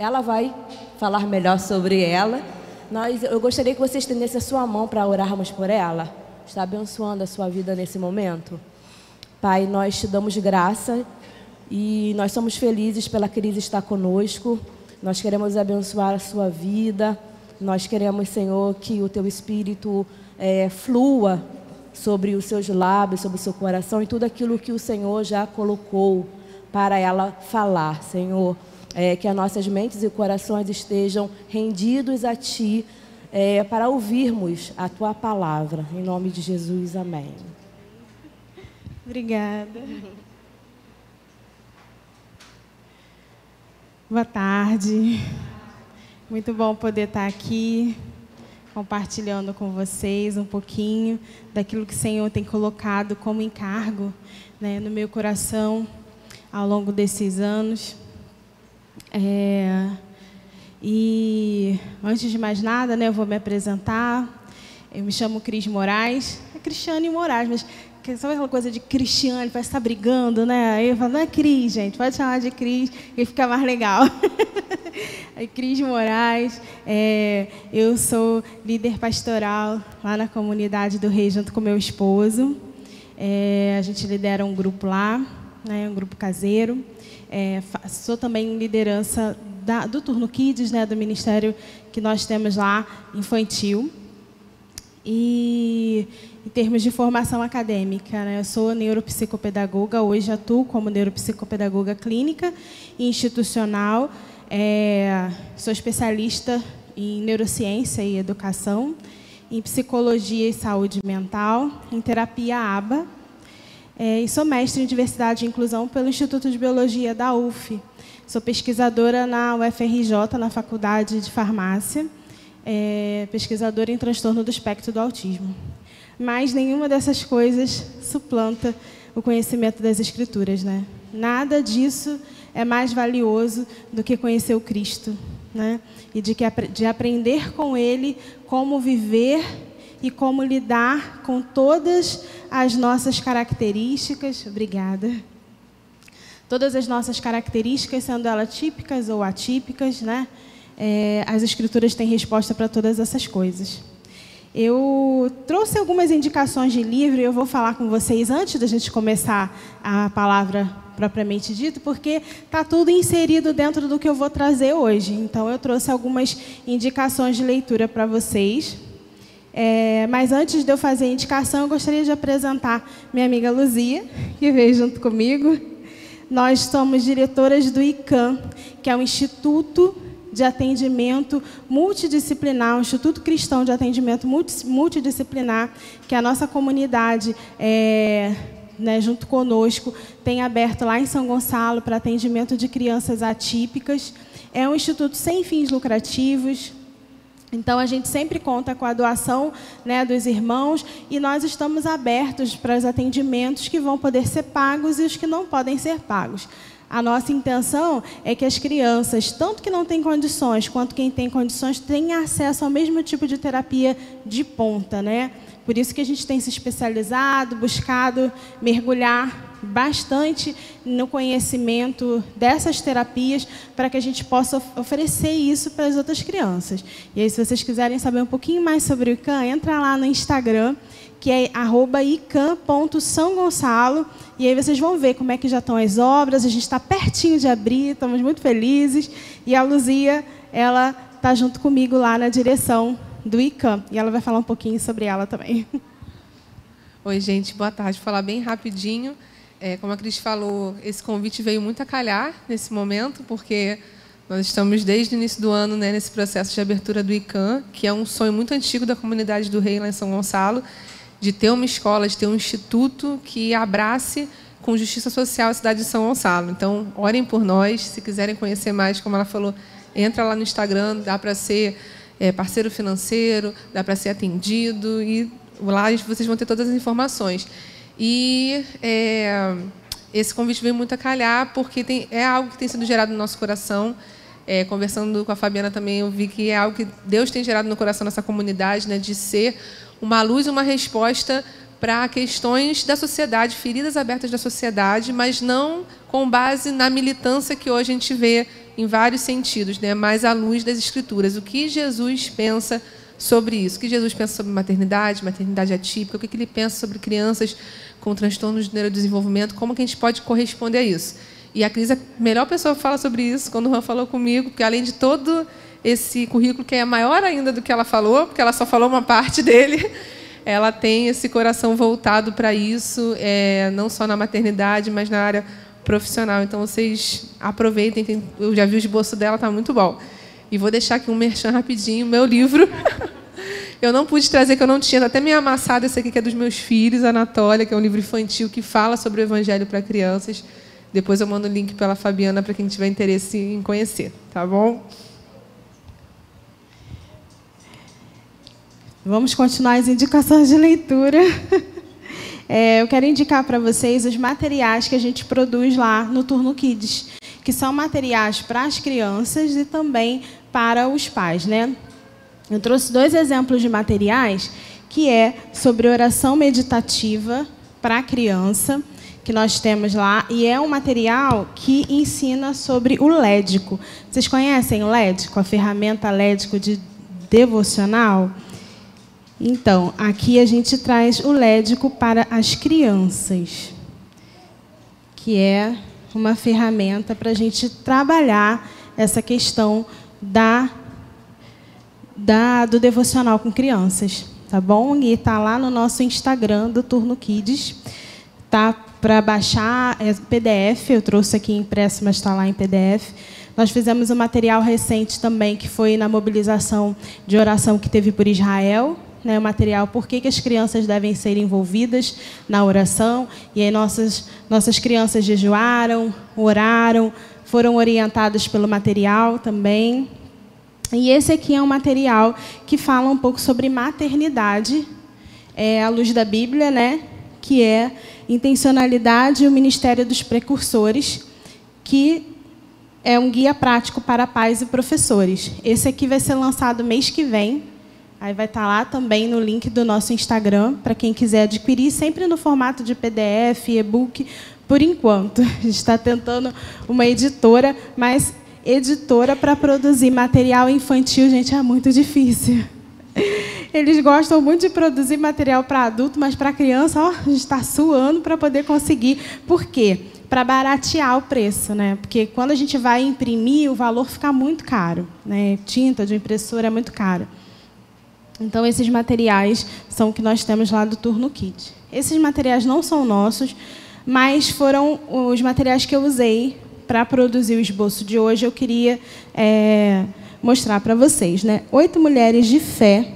ela vai falar melhor sobre ela. Nós, eu gostaria que você estendesse a sua mão para orarmos por ela. Está abençoando a sua vida nesse momento. Pai, nós te damos graça e nós somos felizes pela crise estar conosco. Nós queremos abençoar a sua vida. Nós queremos, Senhor, que o teu espírito é, flua sobre os seus lábios, sobre o seu coração e tudo aquilo que o Senhor já colocou para ela falar, Senhor. É, que as nossas mentes e corações estejam rendidos a Ti é, para ouvirmos a Tua palavra. Em nome de Jesus, amém. Obrigada. Boa tarde. Muito bom poder estar aqui compartilhando com vocês um pouquinho daquilo que o Senhor tem colocado como encargo né, no meu coração ao longo desses anos. É, e antes de mais nada, né, eu vou me apresentar. Eu me chamo Cris Moraes, é Cristiane Moraes, mas sabe aquela coisa de Cristiane, parece estar tá brigando, né? Aí eu falo, não é Cris, gente, pode chamar de Cris, que fica mais legal. Aí, Cris Moraes, é, eu sou líder pastoral lá na comunidade do Rei, junto com meu esposo. É, a gente lidera um grupo lá, né, um grupo caseiro. É, sou também liderança da, do Turno Kids, né, do ministério que nós temos lá, infantil. E em termos de formação acadêmica, né, eu sou neuropsicopedagoga, hoje atuo como neuropsicopedagoga clínica e institucional. É, sou especialista em neurociência e educação, em psicologia e saúde mental, em terapia ABA, é, e sou mestre em diversidade e inclusão pelo Instituto de Biologia da UF. Sou pesquisadora na UFRJ, na Faculdade de Farmácia, é, pesquisadora em transtorno do espectro do autismo. Mas nenhuma dessas coisas suplanta o conhecimento das Escrituras, né? Nada disso é mais valioso do que conhecer o Cristo, né? E de, que, de aprender com Ele como viver e como lidar com todas as nossas características. Obrigada. Todas as nossas características, sendo elas típicas ou atípicas, né? É, as Escrituras têm resposta para todas essas coisas. Eu trouxe algumas indicações de livro e eu vou falar com vocês antes da gente começar a palavra propriamente dita, porque está tudo inserido dentro do que eu vou trazer hoje. Então, eu trouxe algumas indicações de leitura para vocês. É, mas antes de eu fazer a indicação, eu gostaria de apresentar minha amiga Luzia, que veio junto comigo. Nós somos diretoras do ICAM, que é o Instituto de Atendimento Multidisciplinar, o Instituto Cristão de Atendimento Multidisciplinar, que a nossa comunidade, é, né, junto conosco, tem aberto lá em São Gonçalo para atendimento de crianças atípicas. É um instituto sem fins lucrativos, então, a gente sempre conta com a doação né, dos irmãos e nós estamos abertos para os atendimentos que vão poder ser pagos e os que não podem ser pagos. A nossa intenção é que as crianças, tanto que não têm condições, quanto quem tem condições, tenham acesso ao mesmo tipo de terapia de ponta, né? Por isso que a gente tem se especializado, buscado mergulhar bastante no conhecimento dessas terapias para que a gente possa oferecer isso para as outras crianças. E aí, se vocês quiserem saber um pouquinho mais sobre o ICAN, entra lá no Instagram, que é ican.sãogonçalo, e aí vocês vão ver como é que já estão as obras, a gente está pertinho de abrir, estamos muito felizes, e a Luzia, ela está junto comigo lá na direção do ICAM, e ela vai falar um pouquinho sobre ela também. Oi, gente, boa tarde. Vou falar bem rapidinho. É, como a Cris falou, esse convite veio muito a calhar nesse momento, porque nós estamos desde o início do ano né, nesse processo de abertura do ICAM, que é um sonho muito antigo da comunidade do Rei lá em São Gonçalo, de ter uma escola, de ter um instituto que abrace com justiça social a cidade de São Gonçalo. Então, orem por nós, se quiserem conhecer mais, como ela falou, entra lá no Instagram, dá para ser é, parceiro financeiro, dá para ser atendido e lá vocês vão ter todas as informações. E é, esse convite veio muito a calhar, porque tem, é algo que tem sido gerado no nosso coração. É, conversando com a Fabiana também, eu vi que é algo que Deus tem gerado no coração dessa comunidade, né, de ser uma luz, uma resposta para questões da sociedade, feridas abertas da sociedade, mas não com base na militância que hoje a gente vê em vários sentidos, né? mais à luz das Escrituras. O que Jesus pensa sobre isso? O que Jesus pensa sobre maternidade, maternidade atípica? O que ele pensa sobre crianças com transtornos de neurodesenvolvimento? Como que a gente pode corresponder a isso? E a Cris é a melhor pessoa que fala sobre isso, quando o Juan falou comigo, porque além de todo esse currículo que é maior ainda do que ela falou, porque ela só falou uma parte dele, ela tem esse coração voltado para isso, é, não só na maternidade, mas na área profissional. Então, vocês aproveitem, tem, eu já vi o esboço dela, está muito bom. E vou deixar aqui um merchan rapidinho, meu livro. Eu não pude trazer, que eu não tinha, até meio amassado esse aqui, que é dos meus filhos, Anatólia, que é um livro infantil que fala sobre o evangelho para crianças. Depois eu mando o link pela Fabiana para quem tiver interesse em conhecer, tá bom? Vamos continuar as indicações de leitura. É, eu quero indicar para vocês os materiais que a gente produz lá no Turno Kids, que são materiais para as crianças e também para os pais, né? Eu trouxe dois exemplos de materiais que é sobre oração meditativa para a criança, que nós temos lá, e é um material que ensina sobre o lédico. Vocês conhecem o lédico, a ferramenta lédico de devocional? Então, aqui a gente traz o lédico para as crianças, que é uma ferramenta para a gente trabalhar essa questão da, da, do devocional com crianças, tá bom? E está lá no nosso Instagram do Turno Kids, tá? Para baixar é PDF, eu trouxe aqui impresso, mas está lá em PDF. Nós fizemos um material recente também, que foi na mobilização de oração que teve por Israel, né, o material por que, que as crianças devem ser envolvidas na oração. E aí nossas, nossas crianças jejuaram, oraram, foram orientadas pelo material também. E esse aqui é um material que fala um pouco sobre maternidade, é, à luz da Bíblia, né, que é intencionalidade e o ministério dos precursores, que é um guia prático para pais e professores. Esse aqui vai ser lançado mês que vem, Aí vai estar tá lá também no link do nosso Instagram, para quem quiser adquirir, sempre no formato de PDF, e-book, por enquanto. A gente está tentando uma editora, mas editora para produzir material infantil, gente, é muito difícil. Eles gostam muito de produzir material para adulto, mas para criança, ó, a gente está suando para poder conseguir. Por quê? Para baratear o preço, né? Porque quando a gente vai imprimir, o valor fica muito caro. Né? Tinta de impressora é muito caro. Então, esses materiais são o que nós temos lá do Turno Kit. Esses materiais não são nossos, mas foram os materiais que eu usei para produzir o esboço de hoje. Eu queria é, mostrar para vocês. Né? Oito Mulheres de Fé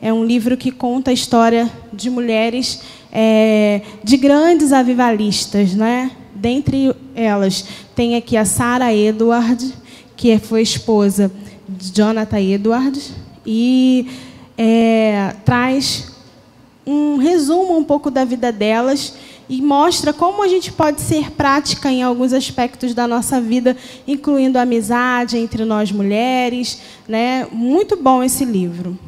é um livro que conta a história de mulheres é, de grandes avivalistas. Né? Dentre elas, tem aqui a Sarah Edward, que foi esposa de Jonathan Edward, e é, traz um resumo um pouco da vida delas e mostra como a gente pode ser prática em alguns aspectos da nossa vida, incluindo a amizade entre nós mulheres. Né? Muito bom esse livro.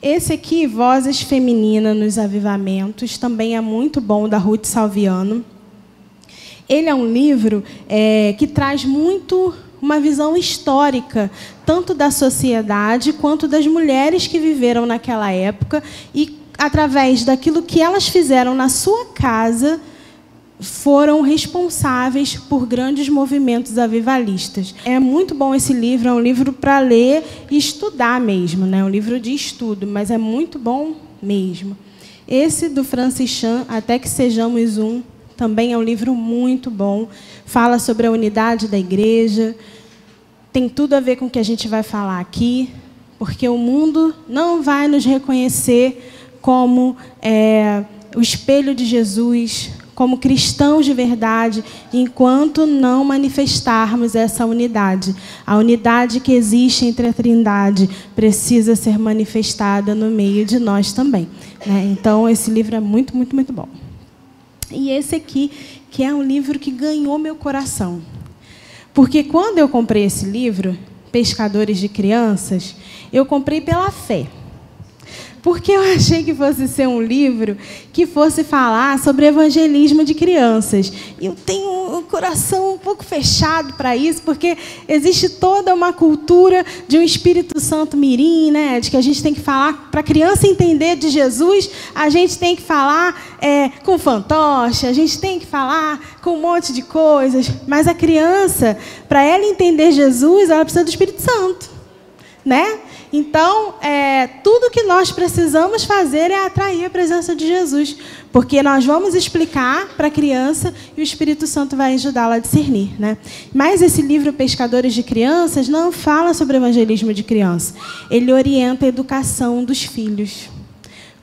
Esse aqui, Vozes Femininas nos Avivamentos, também é muito bom, da Ruth Salviano. Ele é um livro é, que traz muito uma visão histórica, tanto da sociedade quanto das mulheres que viveram naquela época e, através daquilo que elas fizeram na sua casa, foram responsáveis por grandes movimentos avivalistas. É muito bom esse livro, é um livro para ler e estudar mesmo, né? um livro de estudo, mas é muito bom mesmo. Esse do Francis Chan, Até que Sejamos Um, também é um livro muito bom. Fala sobre a unidade da igreja. Tem tudo a ver com o que a gente vai falar aqui, porque o mundo não vai nos reconhecer como é, o espelho de Jesus, como cristãos de verdade, enquanto não manifestarmos essa unidade. A unidade que existe entre a Trindade precisa ser manifestada no meio de nós também. Né? Então, esse livro é muito, muito, muito bom. E esse aqui, que é um livro que ganhou meu coração. Porque quando eu comprei esse livro, Pescadores de Crianças, eu comprei pela fé. Porque eu achei que fosse ser um livro que fosse falar sobre evangelismo de crianças. E eu tenho um coração um pouco fechado para isso, porque existe toda uma cultura de um Espírito Santo mirim, né? De que a gente tem que falar para a criança entender de Jesus, a gente tem que falar é, com fantoche, a gente tem que falar com um monte de coisas. Mas a criança, para ela entender Jesus, ela precisa do Espírito Santo, né? Então, é, tudo que nós precisamos fazer é atrair a presença de Jesus, porque nós vamos explicar para a criança e o Espírito Santo vai ajudá-la a discernir. Né? Mas esse livro Pescadores de Crianças não fala sobre evangelismo de criança. Ele orienta a educação dos filhos.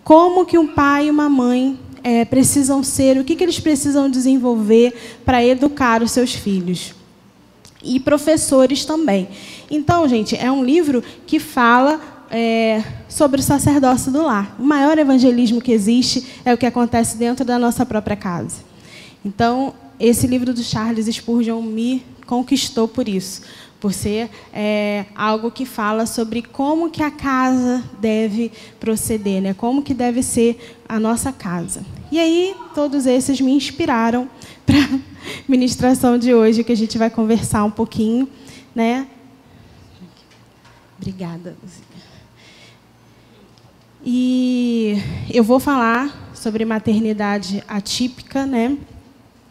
Como que um pai e uma mãe é, precisam ser, o que, que eles precisam desenvolver para educar os seus filhos e professores também. Então, gente, é um livro que fala é, sobre o sacerdócio do lar. O maior evangelismo que existe é o que acontece dentro da nossa própria casa. Então, esse livro do Charles Spurgeon me conquistou por isso, por ser é, algo que fala sobre como que a casa deve proceder, né? como que deve ser a nossa casa. E aí, todos esses me inspiraram para a ministração de hoje, que a gente vai conversar um pouquinho, né? Obrigada. E eu vou falar sobre maternidade atípica, né?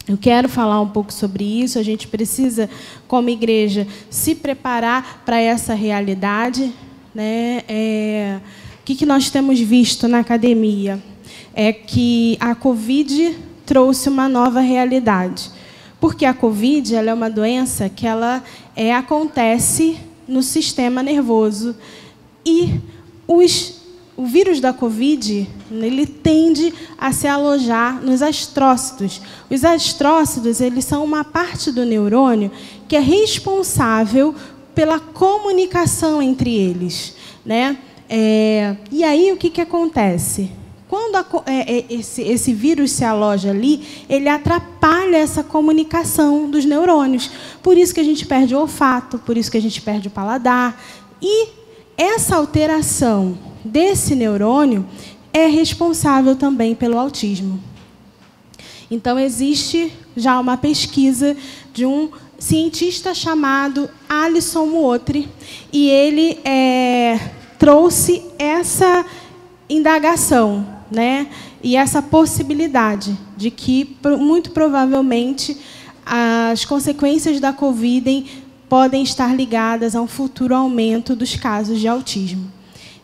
Eu quero falar um pouco sobre isso. A gente precisa, como igreja, se preparar para essa realidade. Né? É, o que, que nós temos visto na academia? É que a Covid trouxe uma nova realidade. Porque a Covid é uma doença que ela é, acontece no sistema nervoso. E os, o vírus da Covid ele tende a se alojar nos astrócitos. Os astrócitos eles são uma parte do neurônio que é responsável pela comunicação entre eles. Né? É, e aí o que, que acontece? Quando a, é, é, esse, esse vírus se aloja ali, ele atrapalha essa comunicação dos neurônios. Por isso que a gente perde o olfato, por isso que a gente perde o paladar. E essa alteração desse neurônio é responsável também pelo autismo. Então, existe já uma pesquisa de um cientista chamado Alison Muotri, e ele é, trouxe essa indagação né? E essa possibilidade de que, muito provavelmente, as consequências da Covid podem estar ligadas a um futuro aumento dos casos de autismo.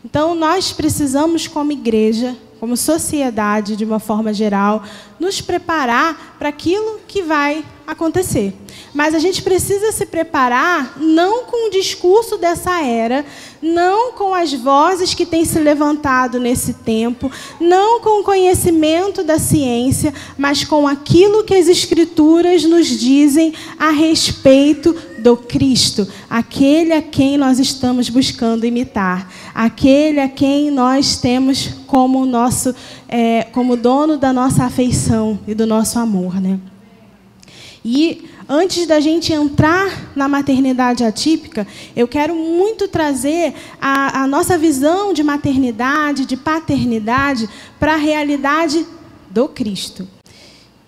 Então, nós precisamos, como igreja, como sociedade, de uma forma geral, nos preparar para aquilo que vai acontecer. Mas a gente precisa se preparar não com o discurso dessa era, não com as vozes que têm se levantado nesse tempo, não com o conhecimento da ciência, mas com aquilo que as Escrituras nos dizem a respeito do Cristo, aquele a quem nós estamos buscando imitar, aquele a quem nós temos como nosso, é, como dono da nossa afeição e do nosso amor, né? E antes da gente entrar na maternidade atípica, eu quero muito trazer a, a nossa visão de maternidade, de paternidade, para a realidade do Cristo.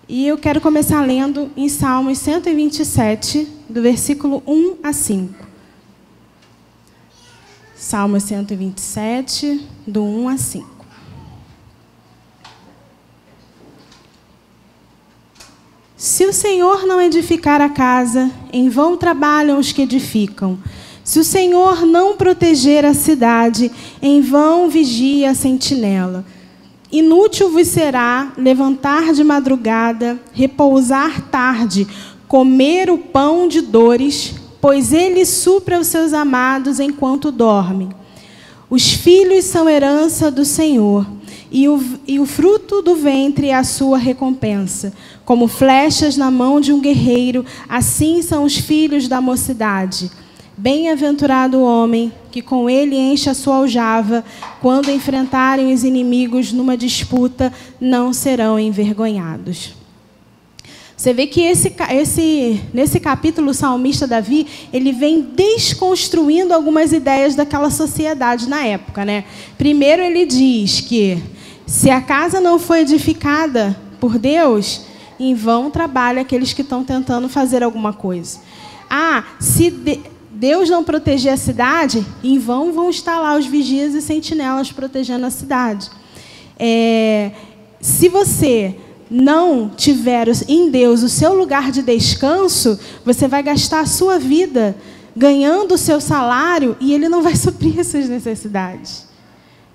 E eu quero começar lendo em Salmos 127, do versículo 1 a 5. Salmos 127, do 1 a 5. Se o Senhor não edificar a casa, em vão trabalham os que edificam. Se o Senhor não proteger a cidade, em vão vigia a sentinela. Inútil vos será levantar de madrugada, repousar tarde, comer o pão de dores, pois ele supre os seus amados enquanto dormem. Os filhos são herança do Senhor, e o, e o fruto do ventre é a sua recompensa. Como flechas na mão de um guerreiro, assim são os filhos da mocidade. Bem-aventurado o homem que com ele enche a sua aljava, quando enfrentarem os inimigos numa disputa, não serão envergonhados. Você vê que esse, esse, nesse capítulo, o salmista Davi, ele vem desconstruindo algumas ideias daquela sociedade na época. Né? Primeiro, ele diz que se a casa não foi edificada por Deus, em vão trabalha aqueles que estão tentando fazer alguma coisa. Ah, se de, Deus não proteger a cidade, em vão vão estar lá os vigias e sentinelas protegendo a cidade. É, se você não tiver em Deus o seu lugar de descanso, você vai gastar a sua vida ganhando o seu salário e ele não vai suprir as suas necessidades.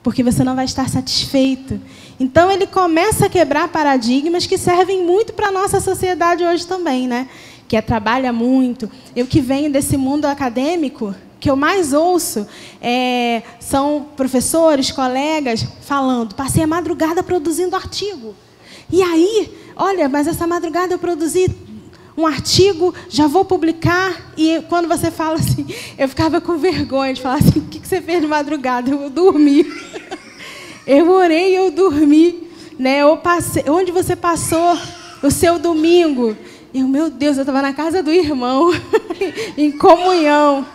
Porque você não vai estar satisfeito. Então ele começa a quebrar paradigmas que servem muito para a nossa sociedade hoje também, né? Que é trabalha muito. Eu que venho desse mundo acadêmico, que eu mais ouço é, são professores, colegas falando: passei a madrugada produzindo artigo. E aí, olha, mas essa madrugada eu produzi um artigo, já vou publicar. E quando você fala assim, eu ficava com vergonha de falar assim: o que você fez de madrugada? Eu dormi. Eu orei eu dormi. Né? Eu passei, onde você passou o seu domingo? Eu, meu Deus, eu estava na casa do irmão, em comunhão.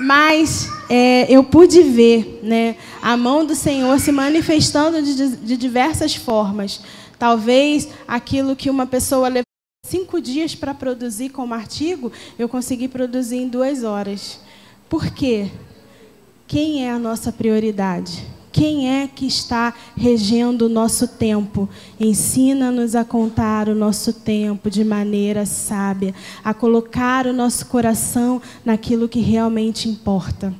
Mas é, eu pude ver né, a mão do Senhor se manifestando de, de diversas formas. Talvez aquilo que uma pessoa levou cinco dias para produzir como artigo, eu consegui produzir em duas horas. Por quê? Quem é a nossa prioridade? Quem é que está regendo o nosso tempo? Ensina-nos a contar o nosso tempo de maneira sábia, a colocar o nosso coração naquilo que realmente importa.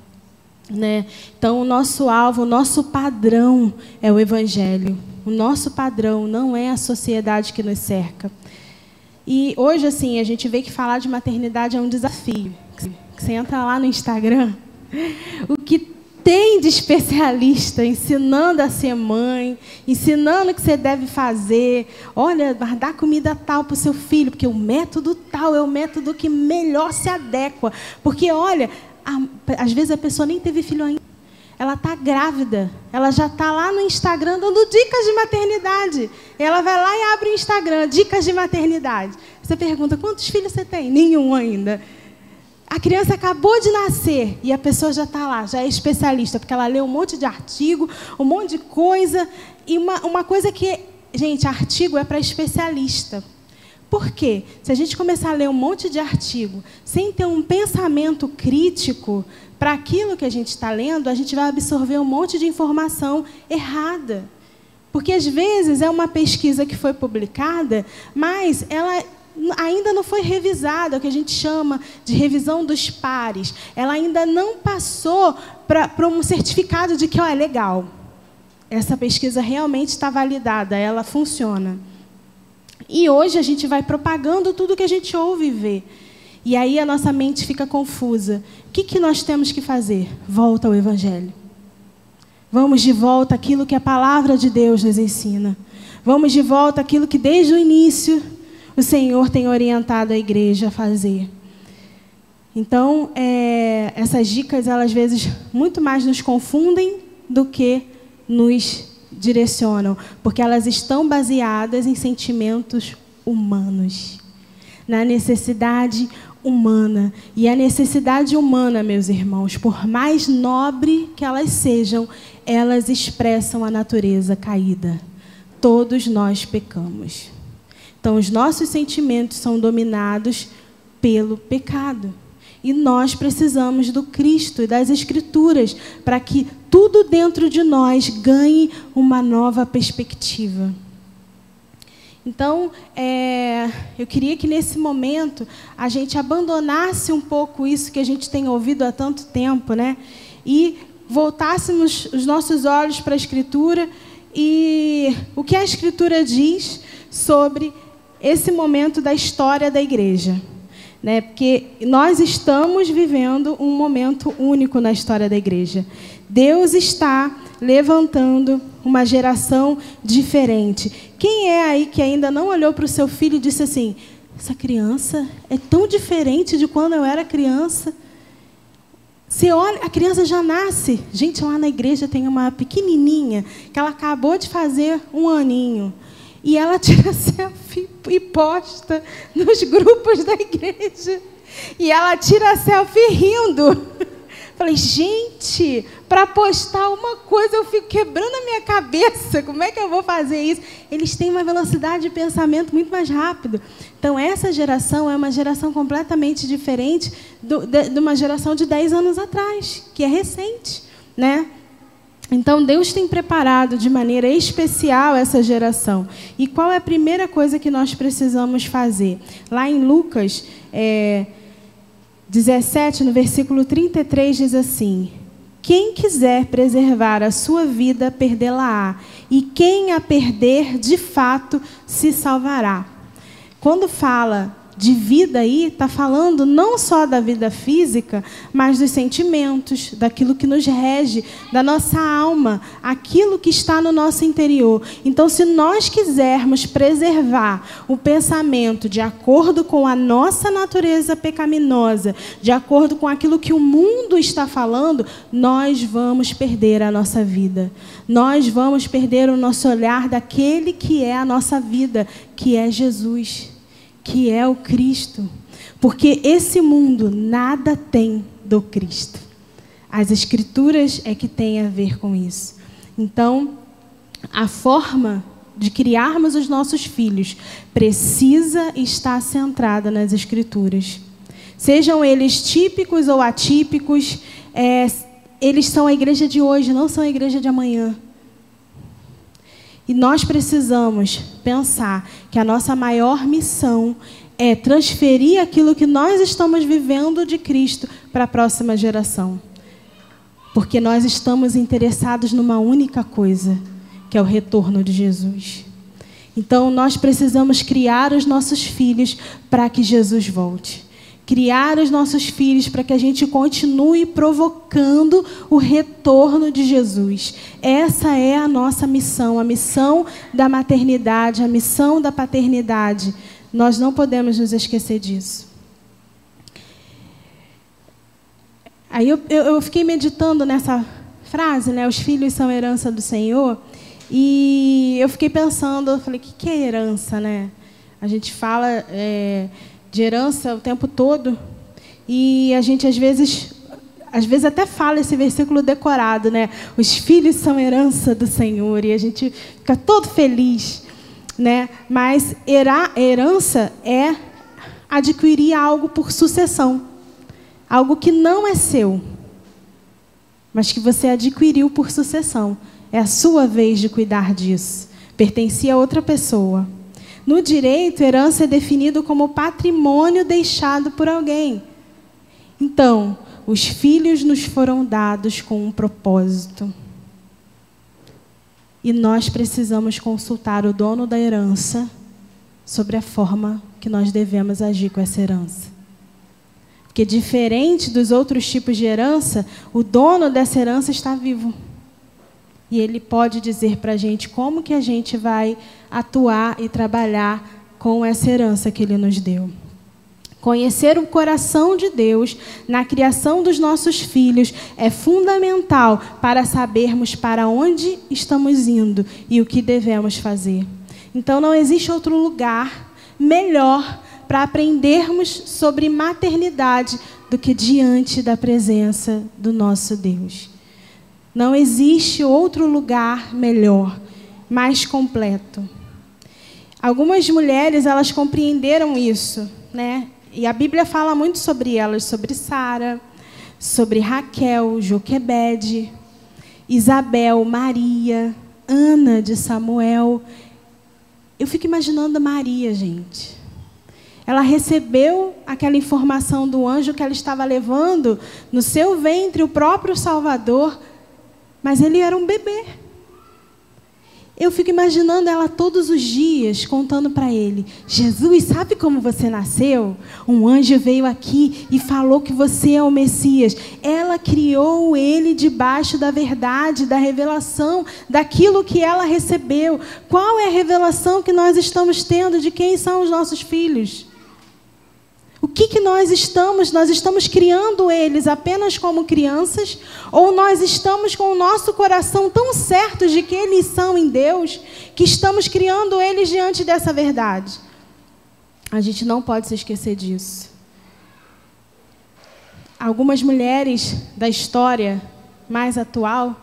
Né? Então, o nosso alvo, o nosso padrão é o Evangelho. O nosso padrão não é a sociedade que nos cerca. E hoje, assim, a gente vê que falar de maternidade é um desafio. Você entra lá no Instagram, o que tem de especialista ensinando a ser mãe, ensinando o que você deve fazer. Olha, dar comida tal para o seu filho, porque o método tal é o método que melhor se adequa. Porque, olha, a, às vezes a pessoa nem teve filho ainda ela está grávida, ela já está lá no Instagram dando dicas de maternidade. Ela vai lá e abre o Instagram, dicas de maternidade. Você pergunta, quantos filhos você tem? Nenhum ainda. A criança acabou de nascer e a pessoa já está lá, já é especialista, porque ela lê um monte de artigo, um monte de coisa. E uma, uma coisa que, gente, artigo é para especialista. Por quê? Se a gente começar a ler um monte de artigo sem ter um pensamento crítico, para aquilo que a gente está lendo, a gente vai absorver um monte de informação errada. Porque às vezes é uma pesquisa que foi publicada, mas ela ainda não foi revisada, o que a gente chama de revisão dos pares. Ela ainda não passou para um certificado de que ó, é legal. Essa pesquisa realmente está validada, ela funciona. E hoje a gente vai propagando tudo que a gente ouve e vê. E aí a nossa mente fica confusa. O que, que nós temos que fazer? Volta ao Evangelho. Vamos de volta àquilo que a palavra de Deus nos ensina. Vamos de volta àquilo que desde o início o Senhor tem orientado a igreja a fazer. Então, é, essas dicas, elas às vezes muito mais nos confundem do que nos direcionam, porque elas estão baseadas em sentimentos humanos, na necessidade humana. E a necessidade humana, meus irmãos, por mais nobre que elas sejam, elas expressam a natureza caída. Todos nós pecamos. Então, os nossos sentimentos são dominados pelo pecado. E nós precisamos do Cristo e das Escrituras para que tudo dentro de nós ganhe uma nova perspectiva. Então, é, eu queria que nesse momento a gente abandonasse um pouco isso que a gente tem ouvido há tanto tempo, né? E voltássemos os nossos olhos para a Escritura e o que a Escritura diz sobre esse momento da história da igreja. Né? Porque nós estamos vivendo um momento único na história da igreja. Deus está levantando uma geração diferente. Quem é aí que ainda não olhou para o seu filho e disse assim: essa criança é tão diferente de quando eu era criança? Você olha, a criança já nasce. Gente, lá na igreja tem uma pequenininha que ela acabou de fazer um aninho. E ela tira selfie e posta nos grupos da igreja. E ela tira selfie rindo. Falei, gente, para postar uma coisa eu fico quebrando a minha cabeça. Como é que eu vou fazer isso? Eles têm uma velocidade de pensamento muito mais rápido. Então, essa geração é uma geração completamente diferente do, de, de uma geração de 10 anos atrás, que é recente, né? Então, Deus tem preparado de maneira especial essa geração. E qual é a primeira coisa que nós precisamos fazer? Lá em Lucas é, 17, no versículo 33, diz assim: Quem quiser preservar a sua vida, perdê-la-á, e quem a perder, de fato, se salvará. Quando fala de vida aí está falando não só da vida física, mas dos sentimentos, daquilo que nos rege, da nossa alma, aquilo que está no nosso interior. Então, se nós quisermos preservar o pensamento de acordo com a nossa natureza pecaminosa, de acordo com aquilo que o mundo está falando, nós vamos perder a nossa vida. Nós vamos perder o nosso olhar daquele que é a nossa vida, que é Jesus que é o Cristo. Porque esse mundo nada tem do Cristo. As Escrituras é que tem a ver com isso. Então, a forma de criarmos os nossos filhos precisa estar centrada nas Escrituras. Sejam eles típicos ou atípicos, é, eles são a igreja de hoje, não são a igreja de amanhã. E nós precisamos pensar que a nossa maior missão é transferir aquilo que nós estamos vivendo de Cristo para a próxima geração. Porque nós estamos interessados numa única coisa, que é o retorno de Jesus. Então nós precisamos criar os nossos filhos para que Jesus volte criar os nossos filhos para que a gente continue provocando o retorno de Jesus. Essa é a nossa missão, a missão da maternidade, a missão da paternidade. Nós não podemos nos esquecer disso. Aí eu, eu, eu fiquei meditando nessa frase, né? Os filhos são herança do Senhor. E eu fiquei pensando, eu falei, o que, que é herança, né? A gente fala é, de herança o tempo todo. E a gente às vezes às vezes até fala esse versículo decorado, né? Os filhos são herança do Senhor e a gente fica todo feliz, né? Mas herança é adquirir algo por sucessão, algo que não é seu, mas que você adquiriu por sucessão. É a sua vez de cuidar disso. Pertencia a outra pessoa. No direito, herança é definido como patrimônio deixado por alguém. Então, os filhos nos foram dados com um propósito. E nós precisamos consultar o dono da herança sobre a forma que nós devemos agir com essa herança. Porque, diferente dos outros tipos de herança, o dono dessa herança está vivo. E ele pode dizer para a gente como que a gente vai atuar e trabalhar com essa herança que ele nos deu. Conhecer o coração de Deus na criação dos nossos filhos é fundamental para sabermos para onde estamos indo e o que devemos fazer. Então, não existe outro lugar melhor para aprendermos sobre maternidade do que diante da presença do nosso Deus. Não existe outro lugar melhor, mais completo. Algumas mulheres, elas compreenderam isso, né? E a Bíblia fala muito sobre elas, sobre Sara, sobre Raquel, Joquebede, Isabel, Maria, Ana de Samuel. Eu fico imaginando Maria, gente. Ela recebeu aquela informação do anjo que ela estava levando no seu ventre o próprio Salvador mas ele era um bebê. Eu fico imaginando ela todos os dias contando para ele: Jesus, sabe como você nasceu? Um anjo veio aqui e falou que você é o Messias. Ela criou ele debaixo da verdade, da revelação, daquilo que ela recebeu. Qual é a revelação que nós estamos tendo de quem são os nossos filhos? O que, que nós estamos? Nós estamos criando eles apenas como crianças? Ou nós estamos com o nosso coração tão certo de que eles são em Deus, que estamos criando eles diante dessa verdade? A gente não pode se esquecer disso. Algumas mulheres da história mais atual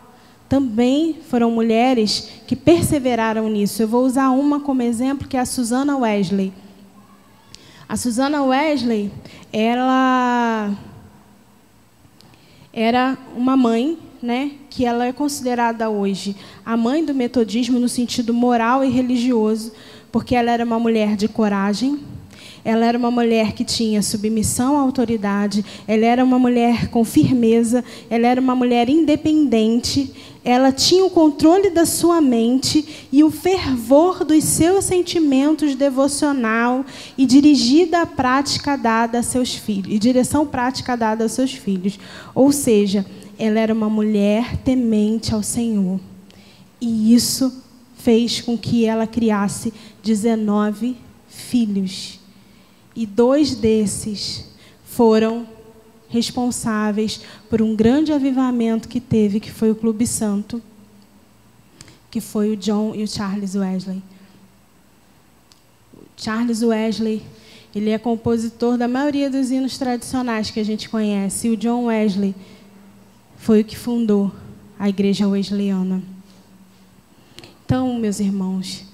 também foram mulheres que perseveraram nisso. Eu vou usar uma como exemplo, que é a Susana Wesley. A Susana Wesley, ela era uma mãe, né, que ela é considerada hoje a mãe do metodismo no sentido moral e religioso, porque ela era uma mulher de coragem, ela era uma mulher que tinha submissão à autoridade, ela era uma mulher com firmeza, ela era uma mulher independente, ela tinha o controle da sua mente e o fervor dos seus sentimentos devocional e dirigida à prática dada a seus filhos, e direção prática dada aos seus filhos. Ou seja, ela era uma mulher temente ao Senhor. E isso fez com que ela criasse 19 filhos. E dois desses foram responsáveis por um grande avivamento que teve, que foi o Clube Santo, que foi o John e o Charles Wesley. Charles Wesley, ele é compositor da maioria dos hinos tradicionais que a gente conhece. E o John Wesley foi o que fundou a Igreja Wesleyana. Então, meus irmãos,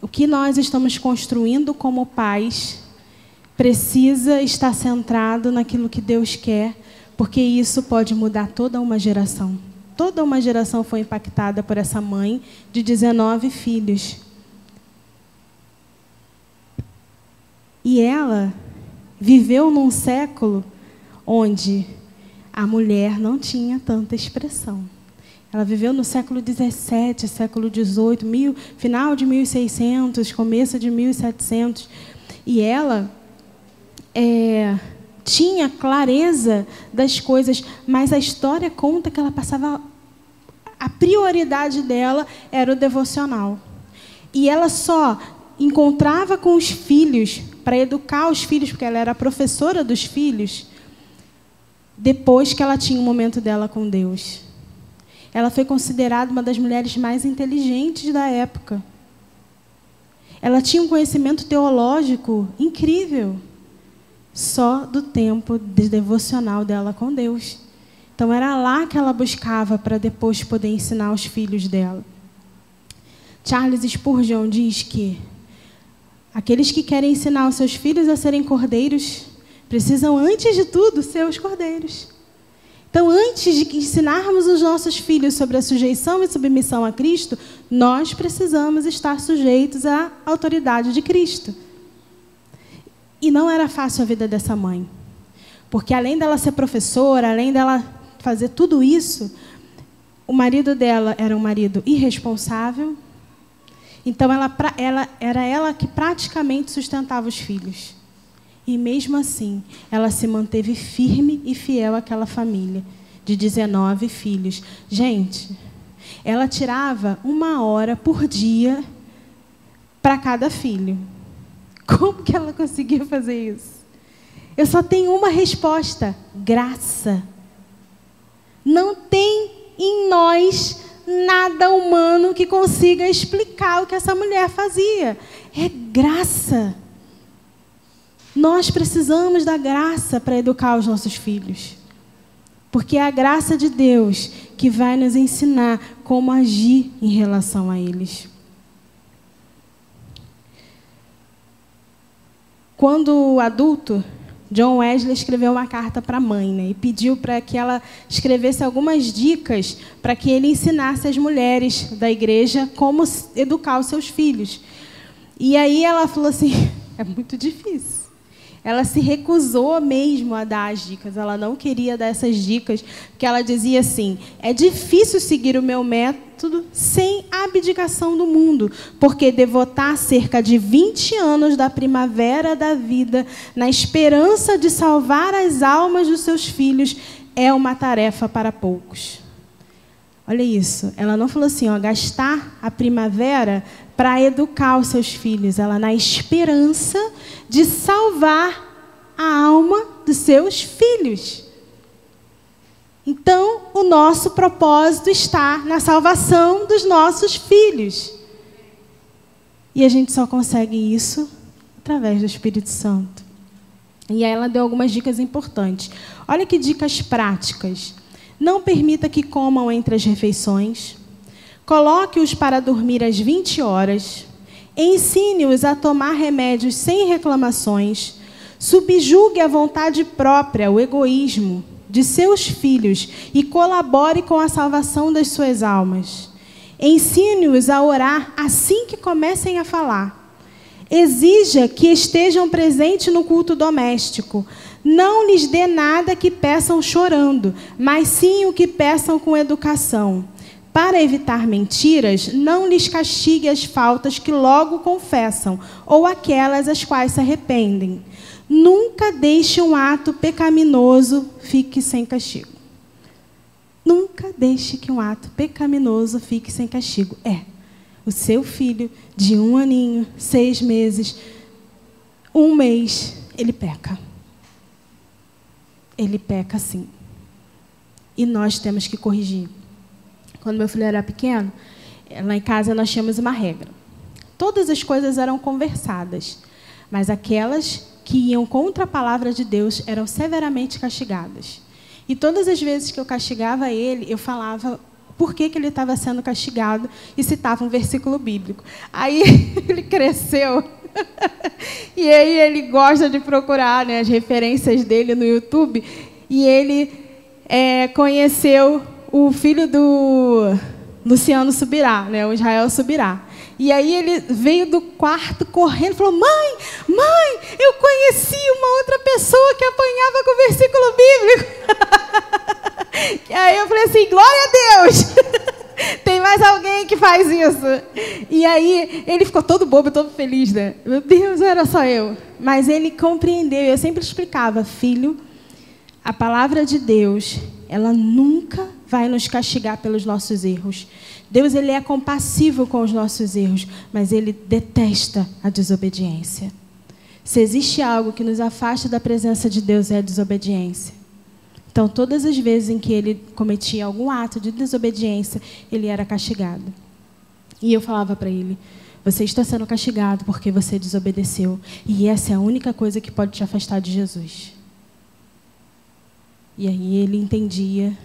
o que nós estamos construindo como pais precisa estar centrado naquilo que Deus quer, porque isso pode mudar toda uma geração. Toda uma geração foi impactada por essa mãe de 19 filhos. E ela viveu num século onde a mulher não tinha tanta expressão. Ela viveu no século XVII, século XVIII, final de 1600, começo de 1700. E ela é, tinha clareza das coisas, mas a história conta que ela passava. A prioridade dela era o devocional. E ela só encontrava com os filhos, para educar os filhos, porque ela era professora dos filhos, depois que ela tinha o um momento dela com Deus. Ela foi considerada uma das mulheres mais inteligentes da época. Ela tinha um conhecimento teológico incrível só do tempo de devocional dela com Deus. Então era lá que ela buscava para depois poder ensinar os filhos dela. Charles Spurgeon diz que aqueles que querem ensinar os seus filhos a serem cordeiros precisam, antes de tudo, ser os cordeiros. Então, antes de ensinarmos os nossos filhos sobre a sujeição e submissão a Cristo, nós precisamos estar sujeitos à autoridade de Cristo. E não era fácil a vida dessa mãe. Porque além dela ser professora, além dela fazer tudo isso, o marido dela era um marido irresponsável. Então ela, ela, era ela que praticamente sustentava os filhos. E mesmo assim, ela se manteve firme e fiel àquela família de 19 filhos. Gente, ela tirava uma hora por dia para cada filho. Como que ela conseguiu fazer isso? Eu só tenho uma resposta: graça. Não tem em nós nada humano que consiga explicar o que essa mulher fazia. É graça. Nós precisamos da graça para educar os nossos filhos. Porque é a graça de Deus que vai nos ensinar como agir em relação a eles. Quando adulto, John Wesley escreveu uma carta para a mãe né, e pediu para que ela escrevesse algumas dicas para que ele ensinasse as mulheres da igreja como educar os seus filhos. E aí ela falou assim: é muito difícil. Ela se recusou mesmo a dar as dicas, ela não queria dar essas dicas, porque ela dizia assim: é difícil seguir o meu método sem abdicação do mundo, porque devotar cerca de 20 anos da primavera da vida na esperança de salvar as almas dos seus filhos é uma tarefa para poucos. Olha isso, ela não falou assim, ó, gastar a primavera para educar os seus filhos, ela na esperança de salvar a alma dos seus filhos. Então, o nosso propósito está na salvação dos nossos filhos. E a gente só consegue isso através do Espírito Santo. E aí ela deu algumas dicas importantes. Olha que dicas práticas. Não permita que comam entre as refeições. Coloque-os para dormir às 20 horas. Ensine-os a tomar remédios sem reclamações. Subjugue a vontade própria, o egoísmo de seus filhos e colabore com a salvação das suas almas. Ensine-os a orar assim que comecem a falar. Exija que estejam presentes no culto doméstico. Não lhes dê nada que peçam chorando, mas sim o que peçam com educação. Para evitar mentiras, não lhes castigue as faltas que logo confessam ou aquelas as quais se arrependem. Nunca deixe um ato pecaminoso fique sem castigo. Nunca deixe que um ato pecaminoso fique sem castigo. É o seu filho de um aninho, seis meses, um mês, ele peca. Ele peca sim. E nós temos que corrigir. Quando meu filho era pequeno, lá em casa nós tínhamos uma regra. Todas as coisas eram conversadas, mas aquelas que iam contra a palavra de Deus eram severamente castigadas. E todas as vezes que eu castigava ele, eu falava por que, que ele estava sendo castigado e citava um versículo bíblico. Aí ele cresceu. e aí ele gosta de procurar né, as referências dele no YouTube. E ele é, conheceu o filho do Luciano Subirá, né, o Israel Subirá. E aí ele veio do quarto correndo e falou: Mãe, mãe, eu conheci uma outra pessoa que apanhava com o versículo bíblico. e aí eu falei assim: Glória a Deus! Tem mais alguém que faz isso. E aí ele ficou todo bobo, todo feliz, né? Meu Deus, era só eu. Mas ele compreendeu. Eu sempre explicava, filho, a palavra de Deus, ela nunca vai nos castigar pelos nossos erros. Deus ele é compassivo com os nossos erros, mas ele detesta a desobediência. Se existe algo que nos afasta da presença de Deus é a desobediência. Então, todas as vezes em que ele cometia algum ato de desobediência, ele era castigado. E eu falava para ele: Você está sendo castigado porque você desobedeceu. E essa é a única coisa que pode te afastar de Jesus. E aí ele entendia.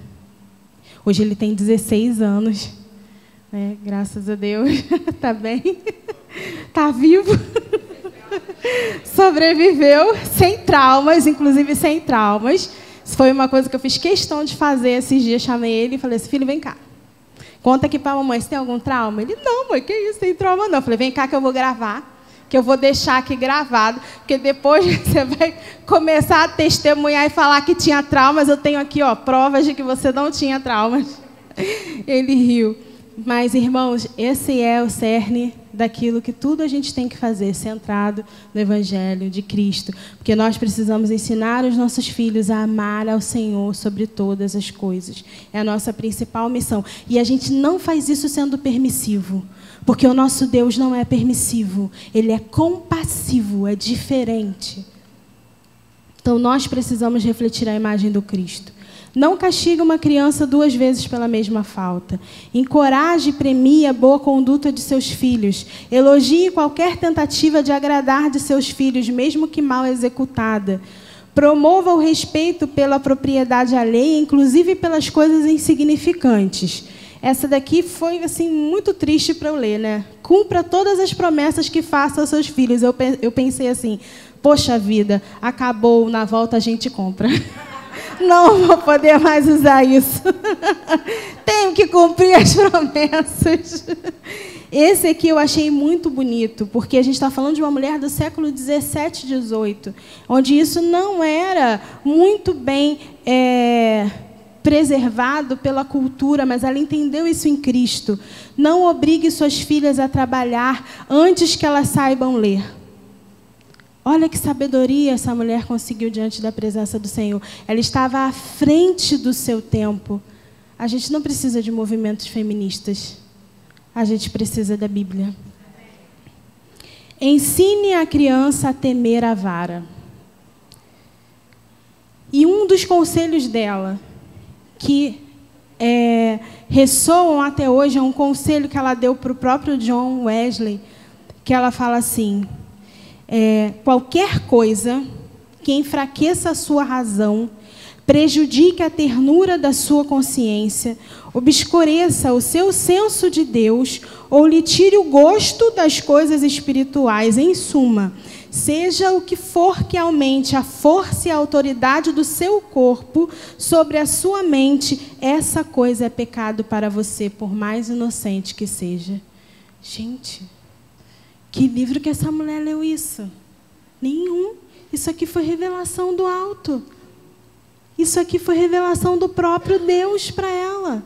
Hoje ele tem 16 anos. Né? Graças a Deus. Está bem? Está vivo. Sobreviveu sem traumas, inclusive sem traumas. Isso foi uma coisa que eu fiz questão de fazer esses dias. Chamei ele e falei assim: filho, vem cá. Conta aqui para a mamãe, você tem algum trauma? Ele, não, mãe, que isso, tem trauma não. Eu falei, vem cá que eu vou gravar, que eu vou deixar aqui gravado, porque depois você vai começar a testemunhar e falar que tinha traumas. Eu tenho aqui, ó, provas de que você não tinha traumas. Ele riu. Mas, irmãos, esse é o cerne daquilo que tudo a gente tem que fazer, centrado no Evangelho de Cristo. Porque nós precisamos ensinar os nossos filhos a amar ao Senhor sobre todas as coisas. É a nossa principal missão. E a gente não faz isso sendo permissivo. Porque o nosso Deus não é permissivo, ele é compassivo, é diferente. Então nós precisamos refletir a imagem do Cristo. Não castigue uma criança duas vezes pela mesma falta. Encoraje e premie a boa conduta de seus filhos. Elogie qualquer tentativa de agradar de seus filhos, mesmo que mal executada. Promova o respeito pela propriedade alheia, inclusive pelas coisas insignificantes. Essa daqui foi assim muito triste para eu ler, né? Cumpra todas as promessas que faça aos seus filhos. Eu, eu pensei assim: poxa vida, acabou, na volta a gente compra. não vou poder mais usar isso. Tenho que cumprir as promessas. Esse aqui eu achei muito bonito, porque a gente está falando de uma mulher do século 17, 18, onde isso não era muito bem é, preservado pela cultura, mas ela entendeu isso em Cristo. Não obrigue suas filhas a trabalhar antes que elas saibam ler. Olha que sabedoria essa mulher conseguiu diante da presença do Senhor. Ela estava à frente do seu tempo. A gente não precisa de movimentos feministas. A gente precisa da Bíblia. Ensine a criança a temer a vara. E um dos conselhos dela, que é, ressoam até hoje, é um conselho que ela deu para o próprio John Wesley, que ela fala assim: é, qualquer coisa que enfraqueça a sua razão, prejudique a ternura da sua consciência, obscureça o seu senso de Deus ou lhe tire o gosto das coisas espirituais, em suma, seja o que for que aumente a força e a autoridade do seu corpo sobre a sua mente, essa coisa é pecado para você, por mais inocente que seja. Gente, que livro que essa mulher leu isso? Nenhum. Isso aqui foi revelação do alto. Isso aqui foi revelação do próprio Deus para ela.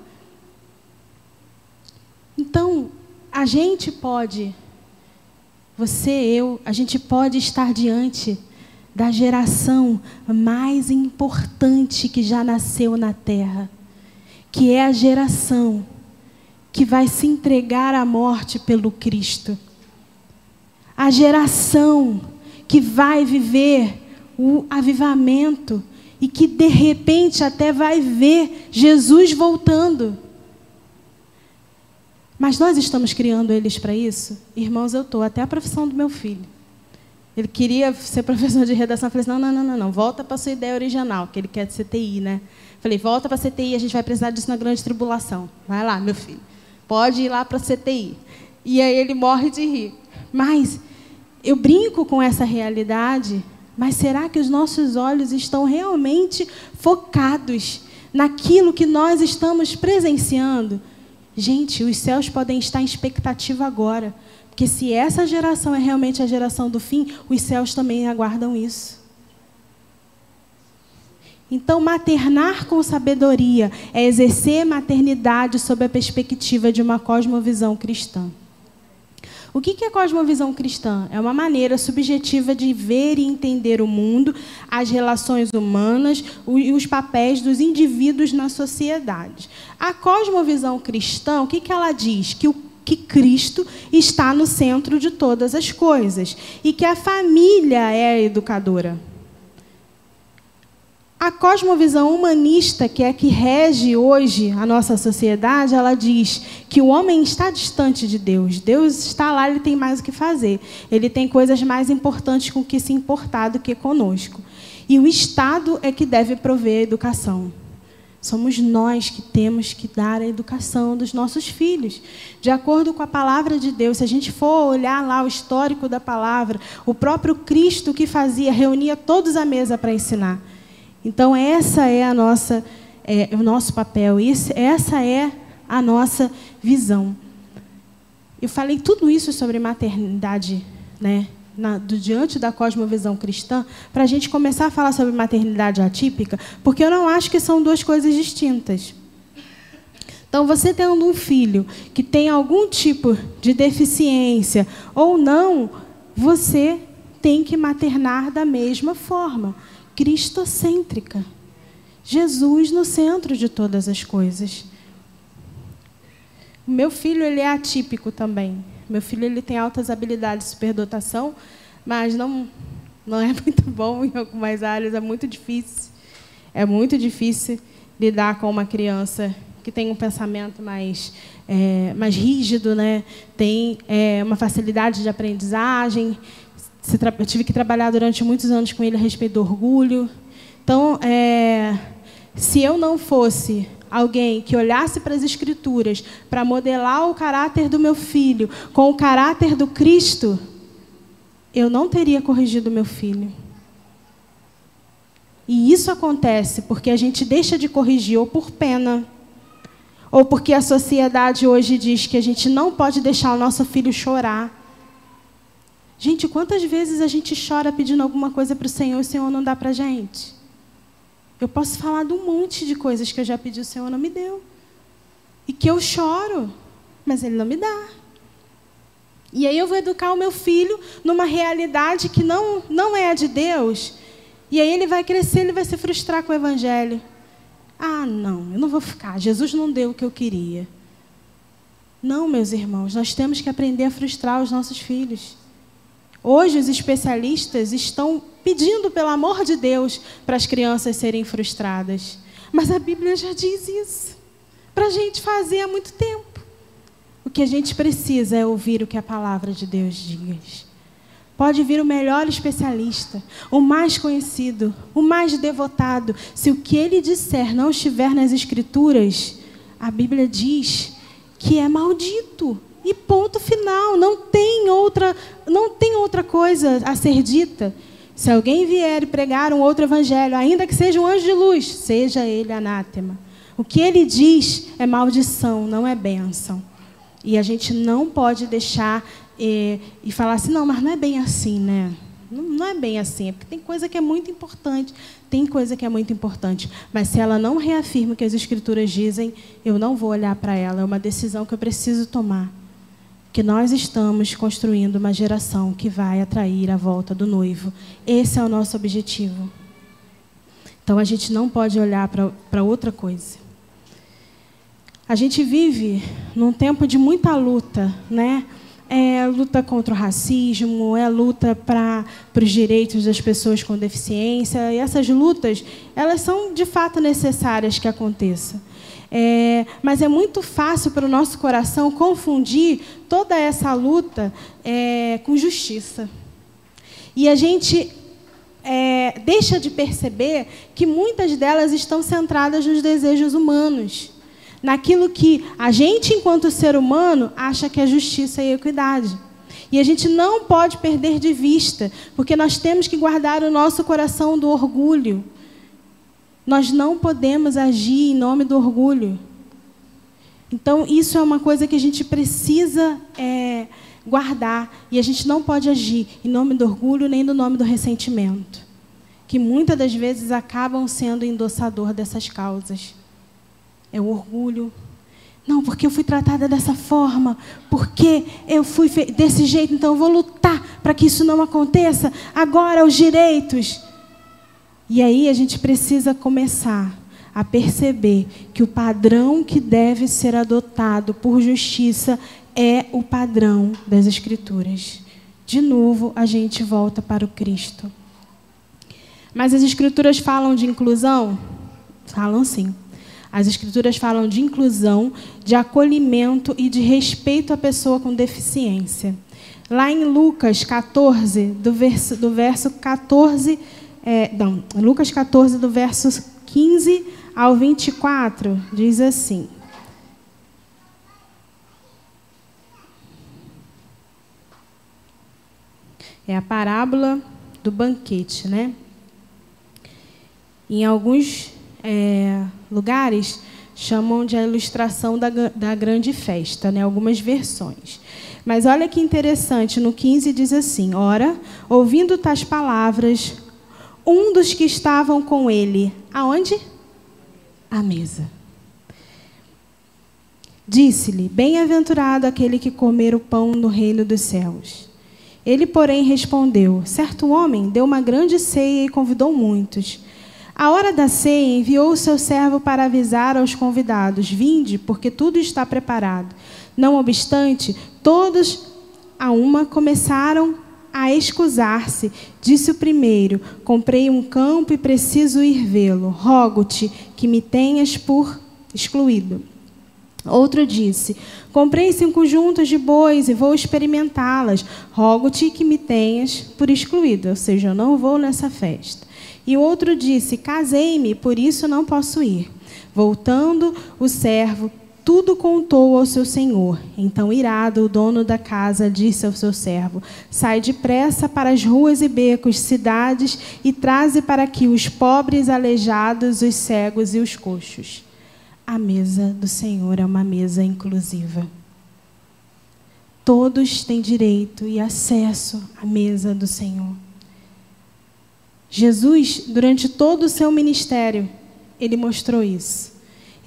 Então, a gente pode, você, eu, a gente pode estar diante da geração mais importante que já nasceu na terra, que é a geração que vai se entregar à morte pelo Cristo. A geração que vai viver o avivamento e que de repente até vai ver Jesus voltando. Mas nós estamos criando eles para isso? Irmãos, eu estou, até a profissão do meu filho. Ele queria ser professor de redação. Eu falei assim, não, não, não, não, volta para a sua ideia original, que ele quer de CTI, né? Falei, volta para a CTI, a gente vai precisar disso na grande tribulação. Vai lá, meu filho. Pode ir lá para a CTI. E aí ele morre de rir. Mas eu brinco com essa realidade, mas será que os nossos olhos estão realmente focados naquilo que nós estamos presenciando? Gente, os céus podem estar em expectativa agora, porque se essa geração é realmente a geração do fim, os céus também aguardam isso. Então, maternar com sabedoria é exercer maternidade sob a perspectiva de uma cosmovisão cristã. O que é cosmovisão cristã? É uma maneira subjetiva de ver e entender o mundo, as relações humanas e os papéis dos indivíduos na sociedade. A cosmovisão cristã, o que ela diz? Que o que Cristo está no centro de todas as coisas e que a família é a educadora. A cosmovisão humanista, que é que rege hoje a nossa sociedade, ela diz que o homem está distante de Deus. Deus está lá, ele tem mais o que fazer. Ele tem coisas mais importantes com que se importar do que conosco. E o Estado é que deve prover a educação. Somos nós que temos que dar a educação dos nossos filhos. De acordo com a palavra de Deus, se a gente for olhar lá o histórico da palavra, o próprio Cristo que fazia, reunia todos à mesa para ensinar. Então, essa é a nossa, é, o nosso papel, isso, essa é a nossa visão. Eu falei tudo isso sobre maternidade, né, na, do, diante da cosmovisão cristã, para a gente começar a falar sobre maternidade atípica, porque eu não acho que são duas coisas distintas. Então, você tendo um filho que tem algum tipo de deficiência ou não, você tem que maternar da mesma forma cristocêntrica. Jesus no centro de todas as coisas. O meu filho ele é atípico também. Meu filho ele tem altas habilidades de superdotação, mas não não é muito bom em algumas áreas, é muito difícil. É muito difícil lidar com uma criança que tem um pensamento mais, é, mais rígido, né? tem é, uma facilidade de aprendizagem, tive que trabalhar durante muitos anos com ele a respeito do orgulho. Então, é, se eu não fosse alguém que olhasse para as Escrituras para modelar o caráter do meu filho com o caráter do Cristo, eu não teria corrigido meu filho. E isso acontece porque a gente deixa de corrigir ou por pena, ou porque a sociedade hoje diz que a gente não pode deixar o nosso filho chorar. Gente, quantas vezes a gente chora pedindo alguma coisa para o Senhor e o Senhor não dá para a gente? Eu posso falar de um monte de coisas que eu já pedi, o Senhor não me deu. E que eu choro, mas Ele não me dá. E aí eu vou educar o meu filho numa realidade que não, não é a de Deus. E aí ele vai crescer, ele vai se frustrar com o Evangelho. Ah, não, eu não vou ficar. Jesus não deu o que eu queria. Não, meus irmãos, nós temos que aprender a frustrar os nossos filhos. Hoje, os especialistas estão pedindo, pelo amor de Deus, para as crianças serem frustradas. Mas a Bíblia já diz isso para a gente fazer há muito tempo. O que a gente precisa é ouvir o que a palavra de Deus diz. Pode vir o melhor especialista, o mais conhecido, o mais devotado. Se o que ele disser não estiver nas Escrituras, a Bíblia diz que é maldito. E ponto final. Não tem outra, não tem outra coisa a ser dita. Se alguém vier e pregar um outro evangelho, ainda que seja um anjo de luz, seja ele anátema. O que ele diz é maldição, não é bênção. E a gente não pode deixar e, e falar assim, não, mas não é bem assim, né? Não, não é bem assim, é porque tem coisa que é muito importante, tem coisa que é muito importante. Mas se ela não reafirma o que as escrituras dizem, eu não vou olhar para ela. É uma decisão que eu preciso tomar. Que nós estamos construindo uma geração que vai atrair a volta do noivo. Esse é o nosso objetivo. Então a gente não pode olhar para outra coisa. A gente vive num tempo de muita luta, né? é luta contra o racismo, é luta para os direitos das pessoas com deficiência. E essas lutas, elas são de fato necessárias que aconteçam. É, mas é muito fácil para o nosso coração confundir toda essa luta é, com justiça. E a gente é, deixa de perceber que muitas delas estão centradas nos desejos humanos naquilo que a gente, enquanto ser humano, acha que é justiça e equidade. E a gente não pode perder de vista, porque nós temos que guardar o nosso coração do orgulho. Nós não podemos agir em nome do orgulho. Então, isso é uma coisa que a gente precisa é, guardar. E a gente não pode agir em nome do orgulho nem no nome do ressentimento, que muitas das vezes acabam sendo endossador dessas causas. É o orgulho. Não, porque eu fui tratada dessa forma, porque eu fui desse jeito, então eu vou lutar para que isso não aconteça. Agora, os direitos. E aí a gente precisa começar a perceber que o padrão que deve ser adotado por justiça é o padrão das Escrituras. De novo, a gente volta para o Cristo. Mas as Escrituras falam de inclusão? Falam sim. As Escrituras falam de inclusão, de acolhimento e de respeito à pessoa com deficiência. Lá em Lucas 14, do verso, do verso 14, é, não, Lucas 14, do verso 15 ao 24, diz assim. É a parábola do banquete, né? Em alguns é, lugares chamam de a ilustração da, da grande festa, né? algumas versões. Mas olha que interessante, no 15 diz assim: Ora, ouvindo tais palavras, um dos que estavam com ele, aonde? À mesa. Disse-lhe: Bem-aventurado aquele que comer o pão no reino dos céus. Ele, porém, respondeu: Certo homem deu uma grande ceia e convidou muitos. A hora da ceia, enviou o seu servo para avisar aos convidados: Vinde, porque tudo está preparado. Não obstante, todos a uma começaram a escusar-se. Disse o primeiro: Comprei um campo e preciso ir vê-lo. Rogo-te que me tenhas por excluído. Outro disse: Comprei cinco juntas de bois e vou experimentá-las. Rogo-te que me tenhas por excluído. Ou seja, eu não vou nessa festa. E o outro disse: Casei-me, por isso não posso ir. Voltando, o servo tudo contou ao seu senhor. Então, irado, o dono da casa disse ao seu servo: Sai depressa para as ruas e becos, cidades, e traze para aqui os pobres, aleijados, os cegos e os coxos. A mesa do Senhor é uma mesa inclusiva. Todos têm direito e acesso à mesa do Senhor. Jesus, durante todo o seu ministério, ele mostrou isso.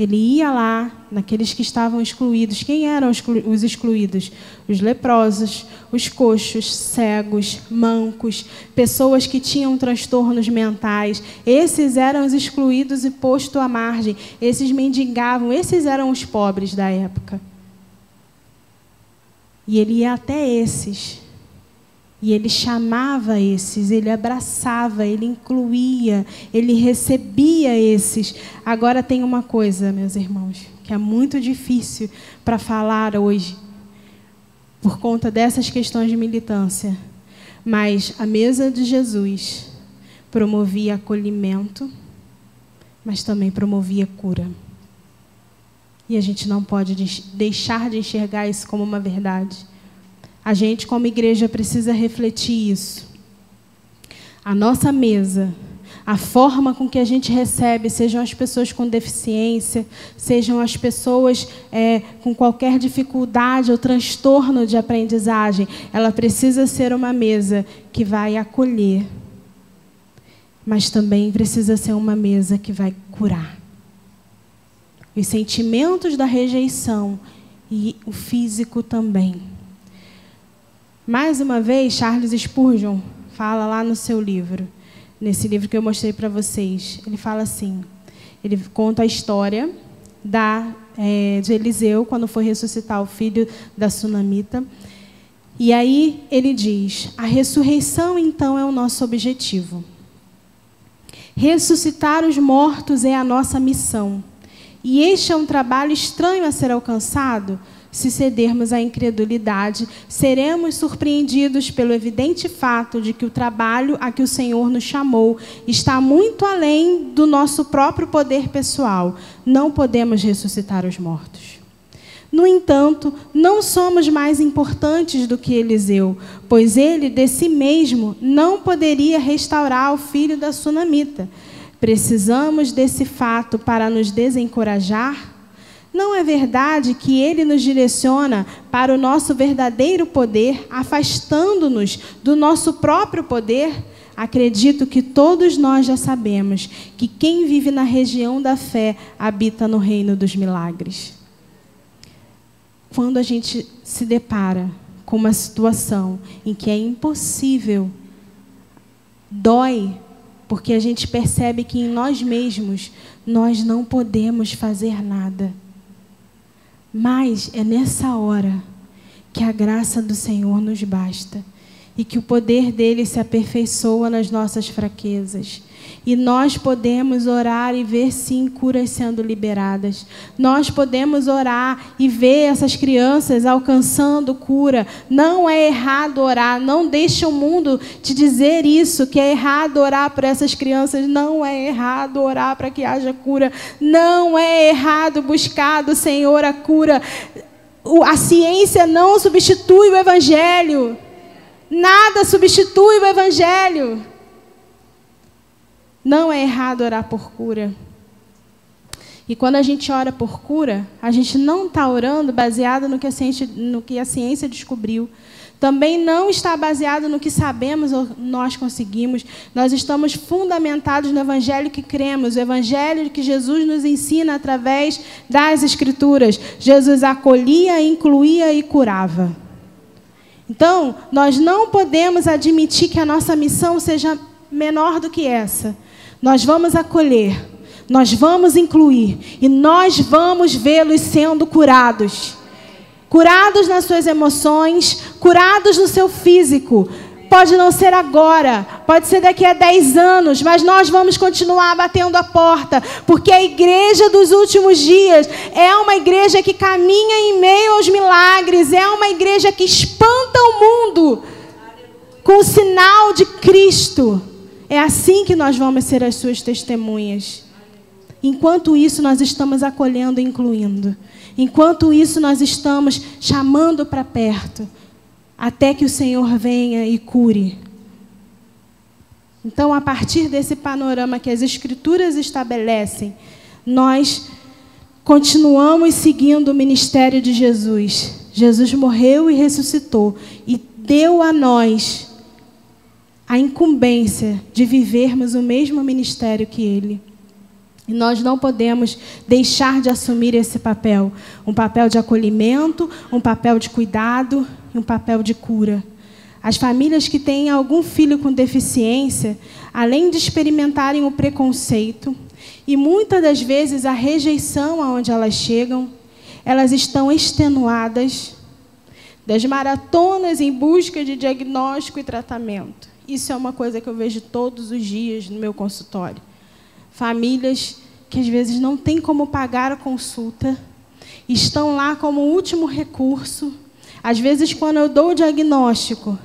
Ele ia lá, naqueles que estavam excluídos. Quem eram os excluídos? Os leprosos, os coxos, cegos, mancos, pessoas que tinham transtornos mentais. Esses eram os excluídos e posto à margem. Esses mendigavam, esses eram os pobres da época. E ele ia até esses E ele chamava esses, ele abraçava, ele incluía, ele recebia esses. Agora tem uma coisa, meus irmãos, que é muito difícil para falar hoje, por conta dessas questões de militância. Mas a mesa de Jesus promovia acolhimento, mas também promovia cura. E a gente não pode deixar de enxergar isso como uma verdade. A gente, como igreja, precisa refletir isso. A nossa mesa, a forma com que a gente recebe, sejam as pessoas com deficiência, sejam as pessoas é, com qualquer dificuldade ou transtorno de aprendizagem, ela precisa ser uma mesa que vai acolher, mas também precisa ser uma mesa que vai curar. Os sentimentos da rejeição e o físico também. Mais uma vez, Charles Spurgeon fala lá no seu livro, nesse livro que eu mostrei para vocês. Ele fala assim: ele conta a história da, é, de Eliseu quando foi ressuscitar o filho da sunamita. E aí ele diz: a ressurreição então é o nosso objetivo. Ressuscitar os mortos é a nossa missão. E este é um trabalho estranho a ser alcançado se cedermos à incredulidade, seremos surpreendidos pelo evidente fato de que o trabalho a que o Senhor nos chamou está muito além do nosso próprio poder pessoal. Não podemos ressuscitar os mortos. No entanto, não somos mais importantes do que Eliseu, pois ele, de si mesmo, não poderia restaurar o filho da sunamita. Precisamos desse fato para nos desencorajar? Não é verdade que ele nos direciona para o nosso verdadeiro poder, afastando-nos do nosso próprio poder? Acredito que todos nós já sabemos que quem vive na região da fé habita no reino dos milagres. Quando a gente se depara com uma situação em que é impossível, dói, porque a gente percebe que em nós mesmos nós não podemos fazer nada. Mas é nessa hora que a graça do Senhor nos basta e que o poder dele se aperfeiçoa nas nossas fraquezas. E nós podemos orar e ver sim curas sendo liberadas. Nós podemos orar e ver essas crianças alcançando cura. Não é errado orar. Não deixe o mundo te dizer isso, que é errado orar por essas crianças. Não é errado orar para que haja cura. Não é errado buscar do Senhor a cura. A ciência não substitui o Evangelho. Nada substitui o Evangelho. Não é errado orar por cura. E quando a gente ora por cura, a gente não está orando baseado no que, a ciência, no que a ciência descobriu. Também não está baseado no que sabemos ou nós conseguimos. Nós estamos fundamentados no Evangelho que cremos, o Evangelho que Jesus nos ensina através das Escrituras. Jesus acolhia, incluía e curava. Então, nós não podemos admitir que a nossa missão seja menor do que essa. Nós vamos acolher, nós vamos incluir e nós vamos vê-los sendo curados. Curados nas suas emoções, curados no seu físico. Pode não ser agora, pode ser daqui a 10 anos, mas nós vamos continuar batendo a porta, porque a igreja dos últimos dias é uma igreja que caminha em meio aos milagres, é uma igreja que espanta o mundo com o sinal de Cristo. É assim que nós vamos ser as suas testemunhas. Enquanto isso, nós estamos acolhendo e incluindo. Enquanto isso, nós estamos chamando para perto, até que o Senhor venha e cure. Então, a partir desse panorama que as Escrituras estabelecem, nós continuamos seguindo o ministério de Jesus. Jesus morreu e ressuscitou e deu a nós a incumbência de vivermos o mesmo ministério que ele. E nós não podemos deixar de assumir esse papel um papel de acolhimento, um papel de cuidado e um papel de cura. As famílias que têm algum filho com deficiência, além de experimentarem o preconceito e muitas das vezes a rejeição aonde elas chegam, elas estão extenuadas, das maratonas em busca de diagnóstico e tratamento. Isso é uma coisa que eu vejo todos os dias no meu consultório. Famílias que às vezes não têm como pagar a consulta, estão lá como último recurso. Às vezes, quando eu dou o diagnóstico,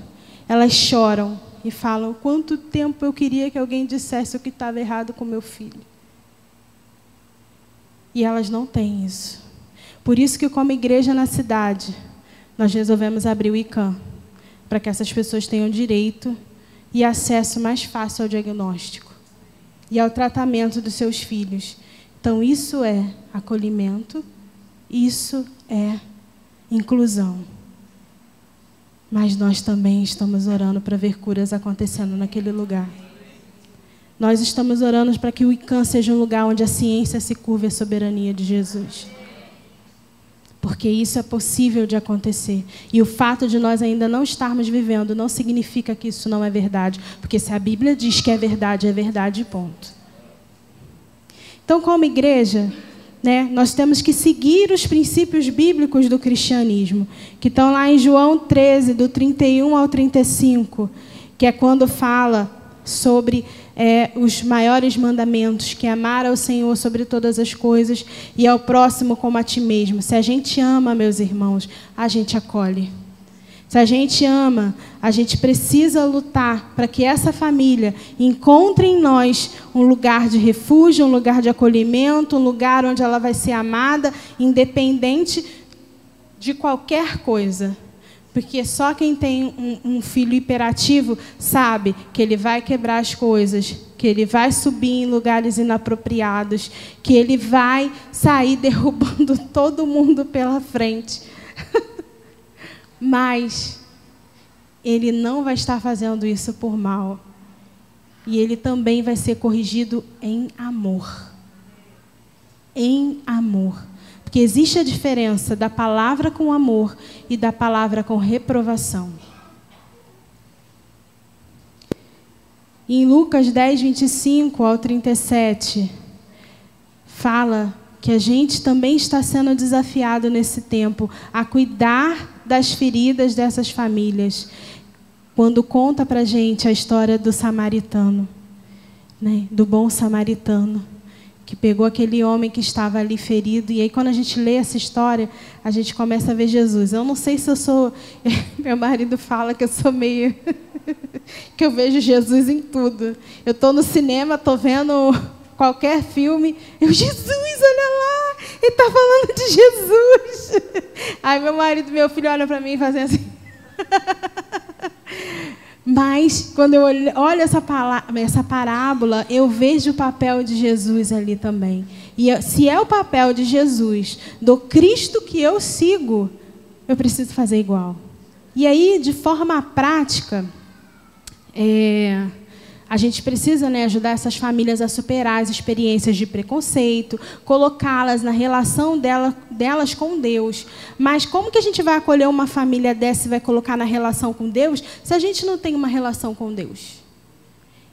elas choram e falam: quanto tempo eu queria que alguém dissesse o que estava errado com meu filho. E elas não têm isso. Por isso que, como igreja na cidade, nós resolvemos abrir o ICAM, para que essas pessoas tenham direito e acesso mais fácil ao diagnóstico e ao tratamento dos seus filhos. Então, isso é acolhimento, isso é inclusão. Mas nós também estamos orando para ver curas acontecendo naquele lugar. Nós estamos orando para que o ICAN seja um lugar onde a ciência se curva à soberania de Jesus. Porque isso é possível de acontecer. E o fato de nós ainda não estarmos vivendo não significa que isso não é verdade. Porque se a Bíblia diz que é verdade, é verdade, ponto. Então, como igreja, né, nós temos que seguir os princípios bíblicos do cristianismo, que estão lá em João 13, do 31 ao 35, que é quando fala sobre é, os maiores mandamentos, que é amar ao Senhor sobre todas as coisas e ao próximo como a ti mesmo. Se a gente ama, meus irmãos, a gente acolhe. Se a gente ama, a gente precisa lutar para que essa família encontre em nós um lugar de refúgio, um lugar de acolhimento, um lugar onde ela vai ser amada, independente de qualquer coisa. Porque só quem tem um, um, filho hiperativo sabe que ele vai quebrar as coisas, que ele vai subir em lugares inapropriados, que ele vai sair derrubando todo mundo pela frente. Mas ele não vai estar fazendo isso por mal. E ele também vai ser corrigido em amor. Em amor. Porque existe a diferença da palavra com amor e da palavra com reprovação. Em Lucas 10, 25 ao 37, fala que a gente também está sendo desafiado nesse tempo a cuidar das feridas dessas famílias. Quando conta para gente a história do samaritano, né? do bom samaritano, que pegou aquele homem que estava ali ferido. E aí, quando a gente lê essa história, a gente começa a ver Jesus. Eu não sei se eu sou. Meu marido fala que eu sou meio. que eu vejo Jesus em tudo. Eu estou no cinema, estou vendo qualquer filme, eu, Jesus, olha lá, ele está falando de Jesus. Aí meu marido, meu filho olha para mim e fazem assim. Mas quando eu olho essa, essa parábola, eu vejo o papel de Jesus ali também. E se é o papel de Jesus, do Cristo que eu sigo, eu preciso fazer igual. E aí, de forma prática, é, a gente precisa né, ajudar essas famílias a superar as experiências de preconceito, colocá-las na relação dela, delas com Deus. Mas como que a gente vai acolher uma família dessa e vai colocar na relação com Deus se a gente não tem uma relação com Deus?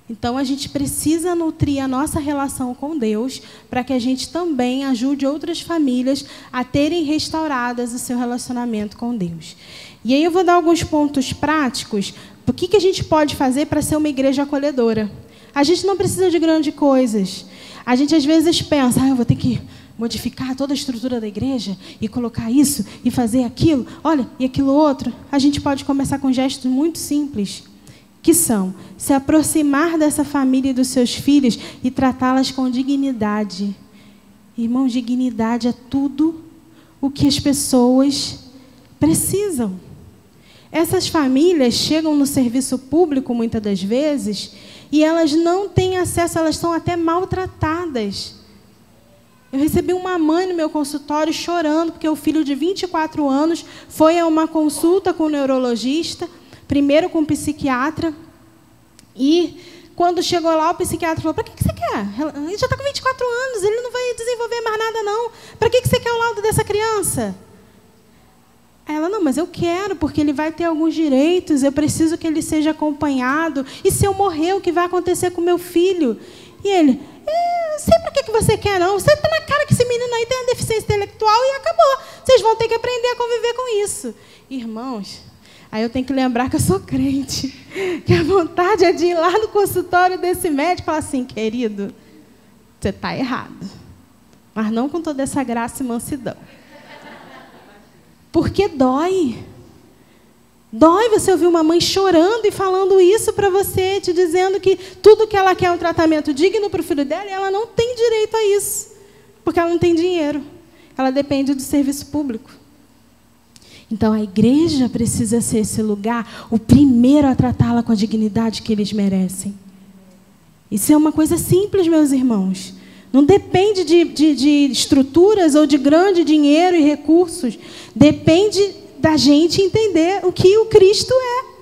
Então a gente precisa nutrir a nossa relação com Deus para que a gente também ajude outras famílias a terem restauradas o seu relacionamento com Deus. E aí eu vou dar alguns pontos práticos o que, que a gente pode fazer para ser uma igreja acolhedora? A gente não precisa de grandes coisas. A gente às vezes pensa, ah, eu vou ter que modificar toda a estrutura da igreja e colocar isso e fazer aquilo, olha, e aquilo outro. A gente pode começar com gestos muito simples, que são se aproximar dessa família e dos seus filhos e tratá-las com dignidade. Irmão, dignidade é tudo o que as pessoas precisam. Essas famílias chegam no serviço público muitas das vezes e elas não têm acesso, elas são até maltratadas. Eu recebi uma mãe no meu consultório chorando porque o filho de 24 anos foi a uma consulta com o neurologista, primeiro com o psiquiatra, e quando chegou lá, o psiquiatra falou: Para que, você quer? Ele já está com 24 anos, ele não vai desenvolver mais nada, não. Para que você quer o laudo dessa criança? Ela, não, mas eu quero, porque ele vai ter alguns direitos, eu preciso que ele seja acompanhado. E se eu morrer, o que vai acontecer com meu filho? E ele, é, sei para que, que você quer, não. Você está na cara que esse menino aí tem uma deficiência intelectual e acabou. Vocês vão ter que aprender a conviver com isso. Irmãos, aí eu tenho que lembrar que eu sou crente, que a vontade é de ir lá no consultório desse médico e falar assim, querido, você está errado. Mas não com toda essa graça e mansidão. Porque dói. Dói você ouvir uma mãe chorando e falando isso para você, te dizendo que tudo que ela quer é um tratamento digno para o filho dela e ela não tem direito a isso, porque ela não tem dinheiro. Ela depende do serviço público. Então a igreja precisa ser esse lugar, o primeiro a tratá-la com a dignidade que eles merecem. Isso é uma coisa simples, meus irmãos. Não depende de, de, de estruturas ou de grande dinheiro e recursos. Depende da gente entender o que o Cristo é.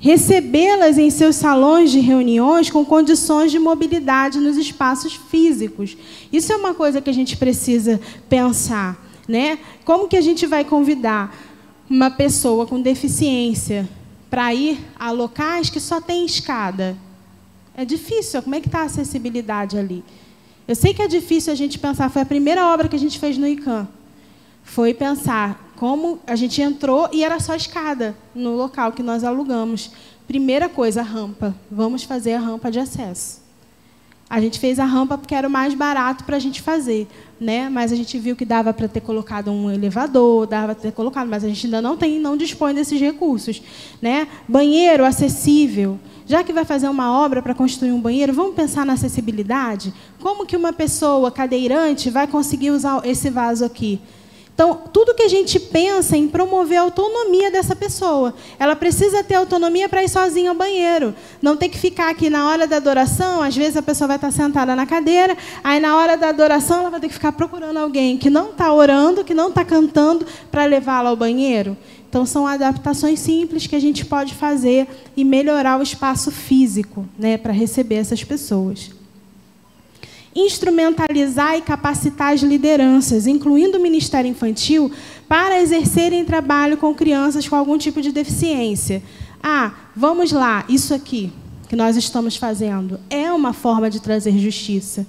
Recebê-las em seus salões de reuniões com condições de mobilidade nos espaços físicos. Isso é uma coisa que a gente precisa pensar. Né? Como que a gente vai convidar uma pessoa com deficiência para ir a locais que só tem escada? É difícil. Como é que está a acessibilidade ali? Eu sei que é difícil a gente pensar. Foi a primeira obra que a gente fez no ICAM foi pensar como a gente entrou e era só escada no local que nós alugamos. Primeira coisa, rampa. Vamos fazer a rampa de acesso. A gente fez a rampa porque era o mais barato para a gente fazer, né? Mas a gente viu que dava para ter colocado um elevador, dava para ter colocado, mas a gente ainda não tem, não dispõe desses recursos, né? Banheiro acessível. Já que vai fazer uma obra para construir um banheiro, vamos pensar na acessibilidade. Como que uma pessoa cadeirante vai conseguir usar esse vaso aqui? Então, tudo que a gente pensa em promover a autonomia dessa pessoa. Ela precisa ter autonomia para ir sozinha ao banheiro. Não ter que ficar aqui na hora da adoração. Às vezes a pessoa vai estar sentada na cadeira, aí na hora da adoração ela vai ter que ficar procurando alguém que não está orando, que não está cantando, para levá-la ao banheiro. Então, são adaptações simples que a gente pode fazer e melhorar o espaço físico né, para receber essas pessoas instrumentalizar e capacitar as lideranças, incluindo o Ministério Infantil, para exercerem trabalho com crianças com algum tipo de deficiência. Ah, vamos lá, isso aqui que nós estamos fazendo é uma forma de trazer justiça.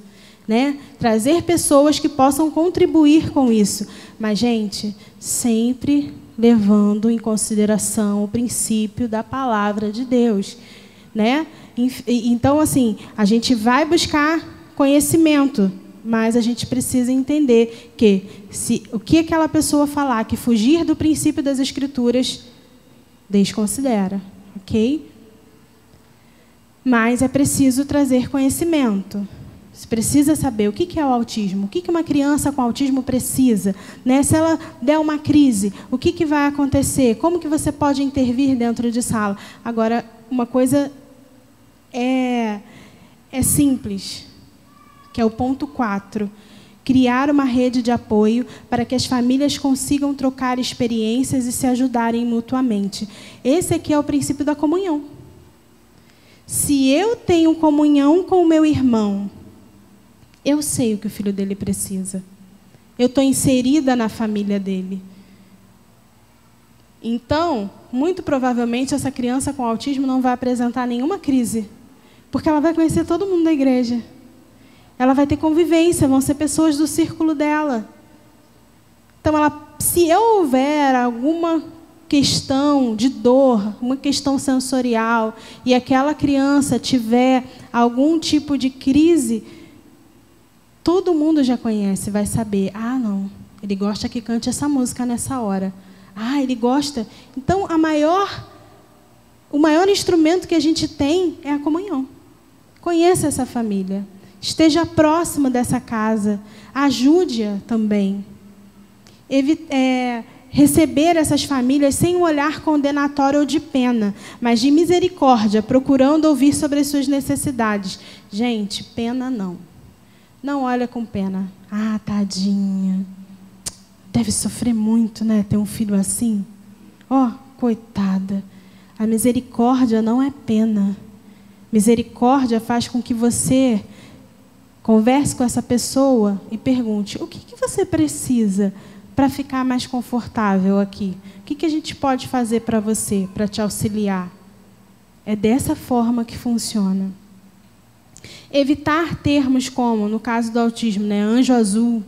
Né? Trazer pessoas que possam contribuir com isso. Mas, gente, sempre levando em consideração o princípio da palavra de Deus. Né? Então, assim, a gente vai buscar conhecimento, mas a gente precisa entender que se o que aquela pessoa falar que fugir do princípio das escrituras desconsidera, ok? Mas é preciso trazer conhecimento. Você precisa saber o que é o autismo, o que uma criança com autismo precisa. Né? Se ela der uma crise, o que vai acontecer? Como que você pode intervir dentro de sala? Agora, uma coisa é, é simples que é o ponto 4. Criar uma rede de apoio para que as famílias consigam trocar experiências e se ajudarem mutuamente. Esse aqui é o princípio da comunhão. Se eu tenho comunhão com o meu irmão, eu sei o que o filho dele precisa. Eu estou inserida na família dele. Então, muito provavelmente, essa criança com autismo não vai apresentar nenhuma crise, porque ela vai conhecer todo mundo da igreja. Ela vai ter convivência, vão ser pessoas do círculo dela. Então, ela, se houver alguma questão de dor, uma questão sensorial, e aquela criança tiver algum tipo de crise, todo mundo já conhece, vai saber: ah, não, ele gosta que cante essa música nessa hora. Ah, ele gosta. Então, a maior, o maior instrumento que a gente tem é a comunhão. Conheça essa família. Esteja próximo dessa casa. Ajude-a também. é, receber essas famílias sem um olhar condenatório ou de pena, mas de misericórdia, procurando ouvir sobre as suas necessidades. Gente, pena não. Não olha com pena. Ah, tadinha. Deve sofrer muito, né? Ter um filho assim. Ó, oh, coitada. A misericórdia não é pena. Misericórdia faz com que você Converse com essa pessoa e pergunte: o que, que você precisa para ficar mais confortável aqui? O que, que a gente pode fazer para você, para te auxiliar? É dessa forma que funciona. Evitar termos como, no caso do autismo, né, anjo azul,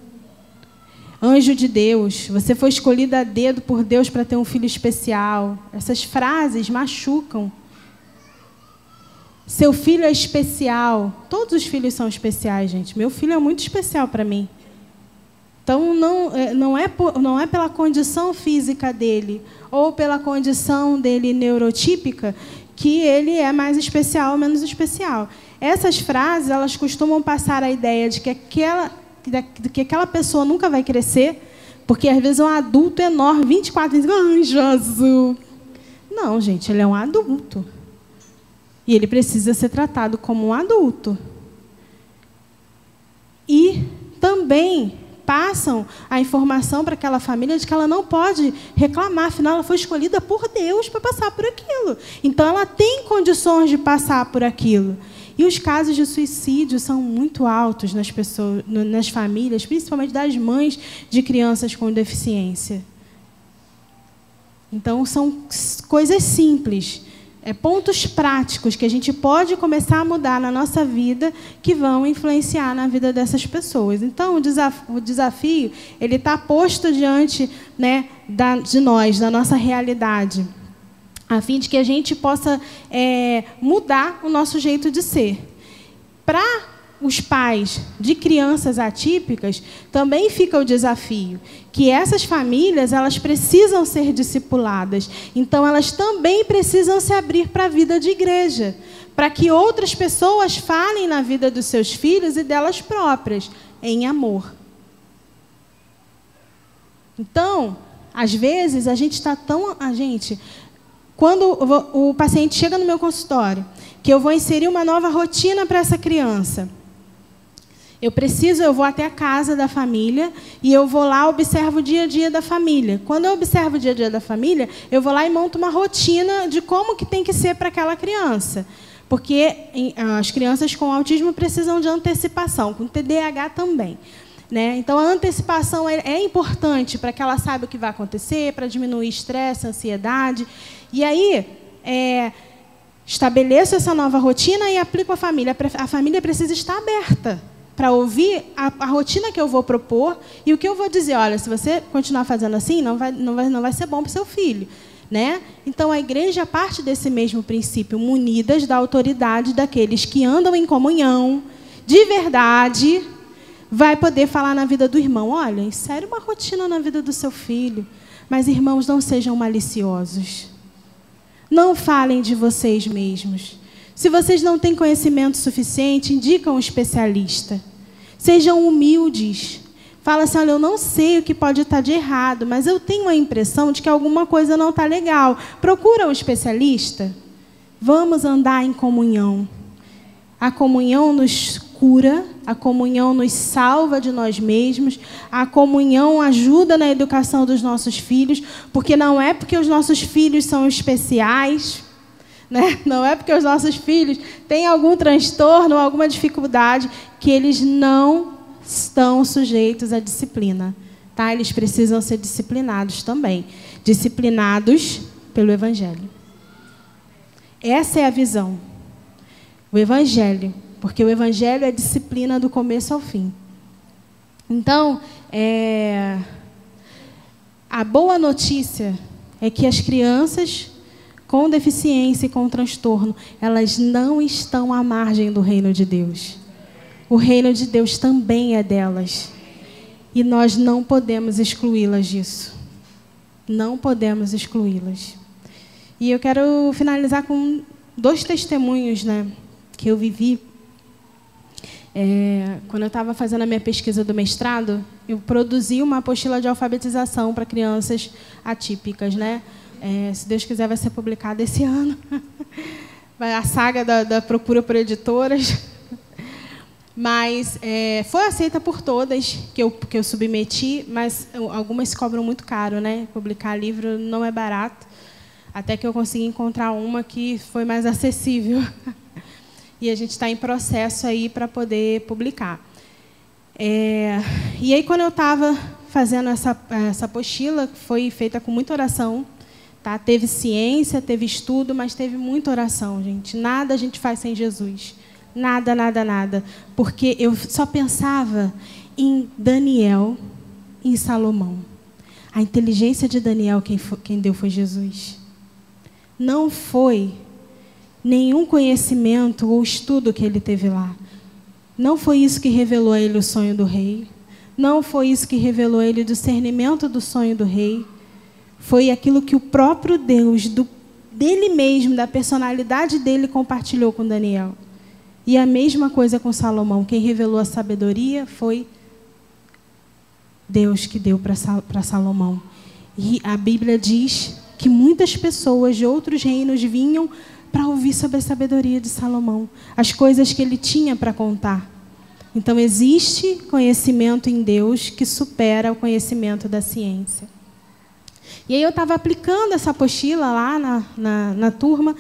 anjo de Deus, você foi escolhida a dedo por Deus para ter um filho especial. Essas frases machucam. Seu filho é especial. Todos os filhos são especiais, gente. Meu filho é muito especial para mim. Então, não, é, não, é por, não é pela condição física dele ou pela condição dele neurotípica que ele é mais especial ou menos especial. Essas frases, elas costumam passar a ideia de que aquela, de que aquela pessoa nunca vai crescer, porque às vezes é um adulto enorme, 24 anos, ai, Jesus. Não, gente, ele é um adulto. E ele precisa ser tratado como um adulto. E também passam a informação para aquela família de que ela não pode reclamar, afinal ela foi escolhida por Deus para passar por aquilo. Então ela tem condições de passar por aquilo. E os casos de suicídio são muito altos nas pessoas, nas famílias, principalmente das mães de crianças com deficiência. Então são coisas simples é, pontos práticos que a gente pode começar a mudar na nossa vida que vão influenciar na vida dessas pessoas. Então, o, o desafio ele está posto diante né, da, de nós, da nossa realidade, a fim de que a gente possa é, mudar o nosso jeito de ser. Para os pais de crianças atípicas, também fica o desafio que essas famílias elas precisam ser discipuladas. Então elas também precisam se abrir para a vida de igreja, para que outras pessoas falem na vida dos seus filhos e delas próprias em amor. Então, às vezes a gente está tão a gente quando o paciente chega no meu consultório, que eu vou inserir uma nova rotina para essa criança, eu preciso, eu vou até a casa da família e eu vou lá, observo o dia a dia da família. Quando eu observo o dia a dia da família, eu vou lá e monto uma rotina de como que tem que ser para aquela criança. Porque as crianças com autismo precisam de antecipação, com TDAH também. Né? Então, a antecipação é, é importante para que ela saiba o que vai acontecer, para diminuir estresse, ansiedade. E aí, é, estabeleço essa nova rotina e aplico a família. A família precisa estar aberta para ouvir a, a, rotina que eu vou propor e o que eu vou dizer. Olha, se você continuar fazendo assim, não vai, não vai, não vai ser bom para o seu filho. Né? Então, a igreja parte desse mesmo princípio, munidas da autoridade daqueles que andam em comunhão, de verdade, vai poder falar na vida do irmão: olha, insere uma rotina na vida do seu filho. Mas, irmãos, não sejam maliciosos. Não falem de vocês mesmos. Se vocês não têm conhecimento suficiente, indica um especialista. Sejam humildes. Fala assim: olha, eu não sei o que pode estar de errado, mas eu tenho a impressão de que alguma coisa não está legal. Procura um especialista. Vamos andar em comunhão. A comunhão nos cura, a comunhão nos salva de nós mesmos, a comunhão ajuda na educação dos nossos filhos, porque não é porque os nossos filhos são especiais né? Não é porque os nossos filhos têm algum transtorno alguma dificuldade que eles não estão sujeitos à disciplina. Tá? Eles precisam ser disciplinados também. Disciplinados pelo Evangelho. Essa é a visão. O Evangelho. Porque o Evangelho é disciplina do começo ao fim. Então, é... a boa notícia é que as crianças com deficiência e com transtorno, elas não estão à margem do reino de Deus. O reino de Deus também é delas. E nós não podemos excluí-las disso. Não podemos excluí-las. E eu quero finalizar com dois testemunhos né, que eu vivi. É, quando eu estava fazendo a minha pesquisa do mestrado, eu produzi uma apostila de alfabetização para crianças atípicas, né? É, se Deus quiser, vai ser publicado esse ano. a saga da, da procura por editoras. Mas é, foi aceita por todas que eu, que eu submeti, mas algumas cobram muito caro, né? Publicar livro não é barato. Até que eu consegui encontrar uma que foi mais acessível. e a gente está em processo aí para poder publicar. É, e aí, quando eu estava fazendo essa, essa apostila, foi feita com muita oração, Tá? Teve ciência, teve estudo, mas teve muita oração, gente. Nada a gente faz sem Jesus. Nada, nada, nada. Porque eu só pensava em Daniel, em Salomão. A inteligência de Daniel, quem, foi, quem deu foi Jesus. Não foi nenhum conhecimento ou estudo que ele teve lá. Não foi isso que revelou a ele o sonho do rei. Não foi isso que revelou a ele o discernimento do sonho do rei. Foi aquilo que o próprio Deus, do, dele mesmo, da personalidade dele, compartilhou com Daniel. E a mesma coisa com Salomão. Quem revelou a sabedoria foi Deus que deu para Salomão. E a Bíblia diz que muitas pessoas de outros reinos vinham para ouvir sobre a sabedoria de Salomão, as coisas que ele tinha para contar. Então, existe conhecimento em Deus que supera o conhecimento da ciência. E aí eu estava aplicando essa apostila lá na, na, na turma,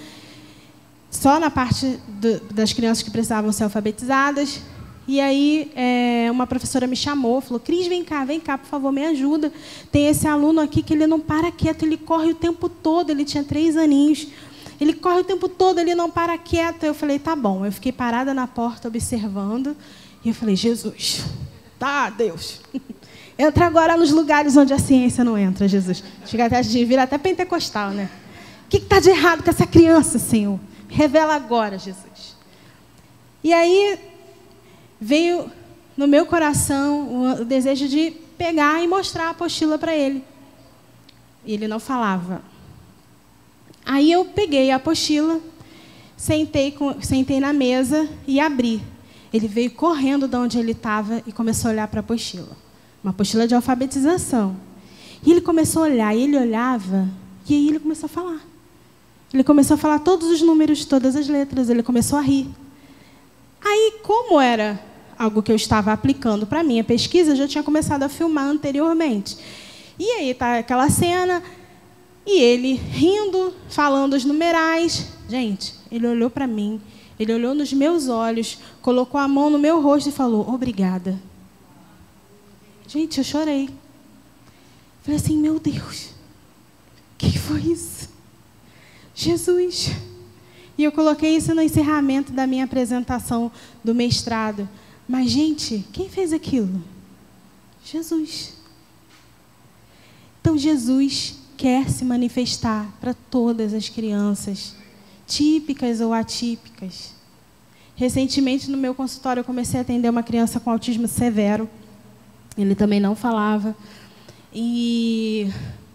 só na parte do, das crianças que precisavam ser alfabetizadas. E aí é, uma professora me chamou, falou, Cris, vem cá, vem cá, por favor, me ajuda. Tem esse aluno aqui que ele não para quieto, ele corre o tempo todo, ele tinha três aninhos. Ele corre o tempo todo, ele não para quieto. Eu falei, tá bom. Eu fiquei parada na porta observando. E eu falei, Jesus, tá, Deus. Entra agora nos lugares onde a ciência não entra, Jesus. Chega até de vir até pentecostal, né? O que está de errado com essa criança, Senhor? Revela agora, Jesus. E aí veio no meu coração o desejo de pegar e mostrar a apostila para ele. E ele não falava. Aí eu peguei a apostila, sentei, com, sentei na mesa e abri. Ele veio correndo de onde ele estava e começou a olhar para a apostila. Uma apostila de alfabetização. E ele começou a olhar, e ele olhava, e aí ele começou a falar. Ele começou a falar todos os números, todas as letras, ele começou a rir. Aí, como era algo que eu estava aplicando para a minha pesquisa, eu já tinha começado a filmar anteriormente. E aí tá aquela cena, e ele rindo, falando os numerais. Gente, ele olhou para mim, ele olhou nos meus olhos, colocou a mão no meu rosto e falou: Obrigada. Gente, eu chorei. Falei assim: Meu Deus, o que foi isso? Jesus. E eu coloquei isso no encerramento da minha apresentação do mestrado. Mas, gente, quem fez aquilo? Jesus. Então, Jesus quer se manifestar para todas as crianças, típicas ou atípicas. Recentemente, no meu consultório, eu comecei a atender uma criança com autismo severo. Ele também não falava. E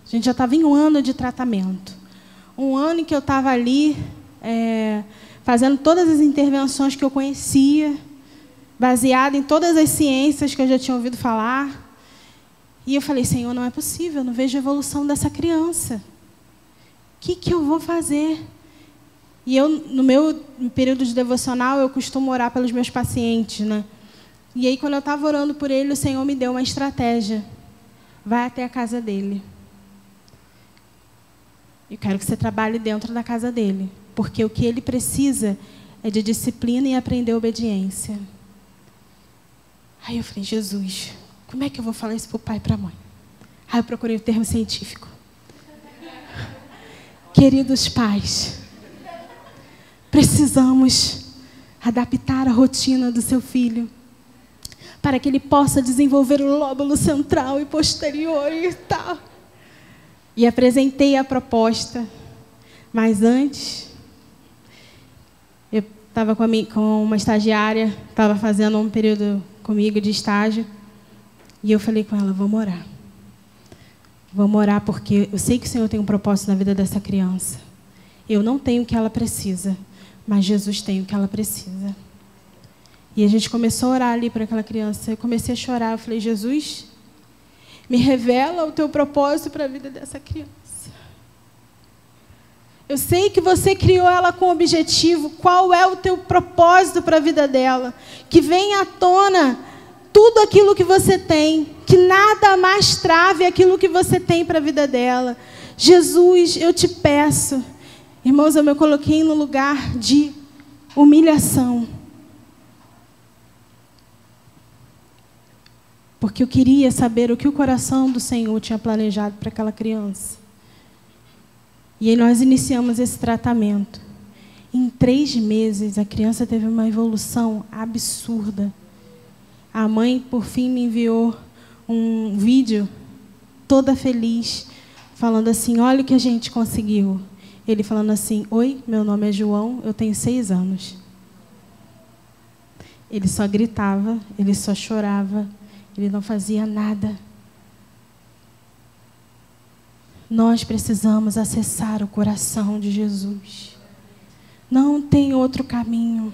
a gente já estava em um ano de tratamento. Um ano em que eu estava ali é, fazendo todas as intervenções que eu conhecia, baseada em todas as ciências que eu já tinha ouvido falar. E eu falei, Senhor, não é possível, eu não vejo a evolução dessa criança. O que, que eu vou fazer? E eu, no meu período de devocional, eu costumo orar pelos meus pacientes, né? E aí, quando eu estava orando por ele, o Senhor me deu uma estratégia. Vai até a casa dele. Eu quero que você trabalhe dentro da casa dele. Porque o que ele precisa é de disciplina e aprender obediência. Aí eu falei, Jesus, como é que eu vou falar isso para o pai e para a mãe? Aí eu procurei o termo científico. Queridos pais, precisamos adaptar a rotina do seu filho para que ele possa desenvolver o lóbulo central e posterior e tal. E apresentei a proposta. Mas antes, eu estava com, uma estagiária, estava fazendo um período comigo de estágio. E eu falei com ela: vamos orar. Vamos orar porque eu sei que o Senhor tem um propósito na vida dessa criança. Eu não tenho o que ela precisa, mas Jesus tem o que ela precisa. E a gente começou a orar ali para aquela criança. Eu comecei a chorar. Eu falei: Jesus, me revela o teu propósito para a vida dessa criança. Eu sei que você criou ela com objetivo. Qual é o teu propósito para a vida dela? Que venha à tona tudo aquilo que você tem, que nada mais trave aquilo que você tem para a vida dela. Jesus, eu te peço, irmãos, eu me coloquei no lugar de humilhação. Porque eu queria saber o que o coração do Senhor tinha planejado para aquela criança. E aí nós iniciamos esse tratamento. Em três meses, a criança teve uma evolução absurda. A mãe, por fim, me enviou um vídeo toda feliz, falando assim: Olha o que a gente conseguiu. Ele falando assim: Oi, meu nome é João, eu tenho seis anos. Ele só gritava, ele só chorava, ele não fazia nada. Nós precisamos acessar o coração de Jesus. Não tem outro caminho.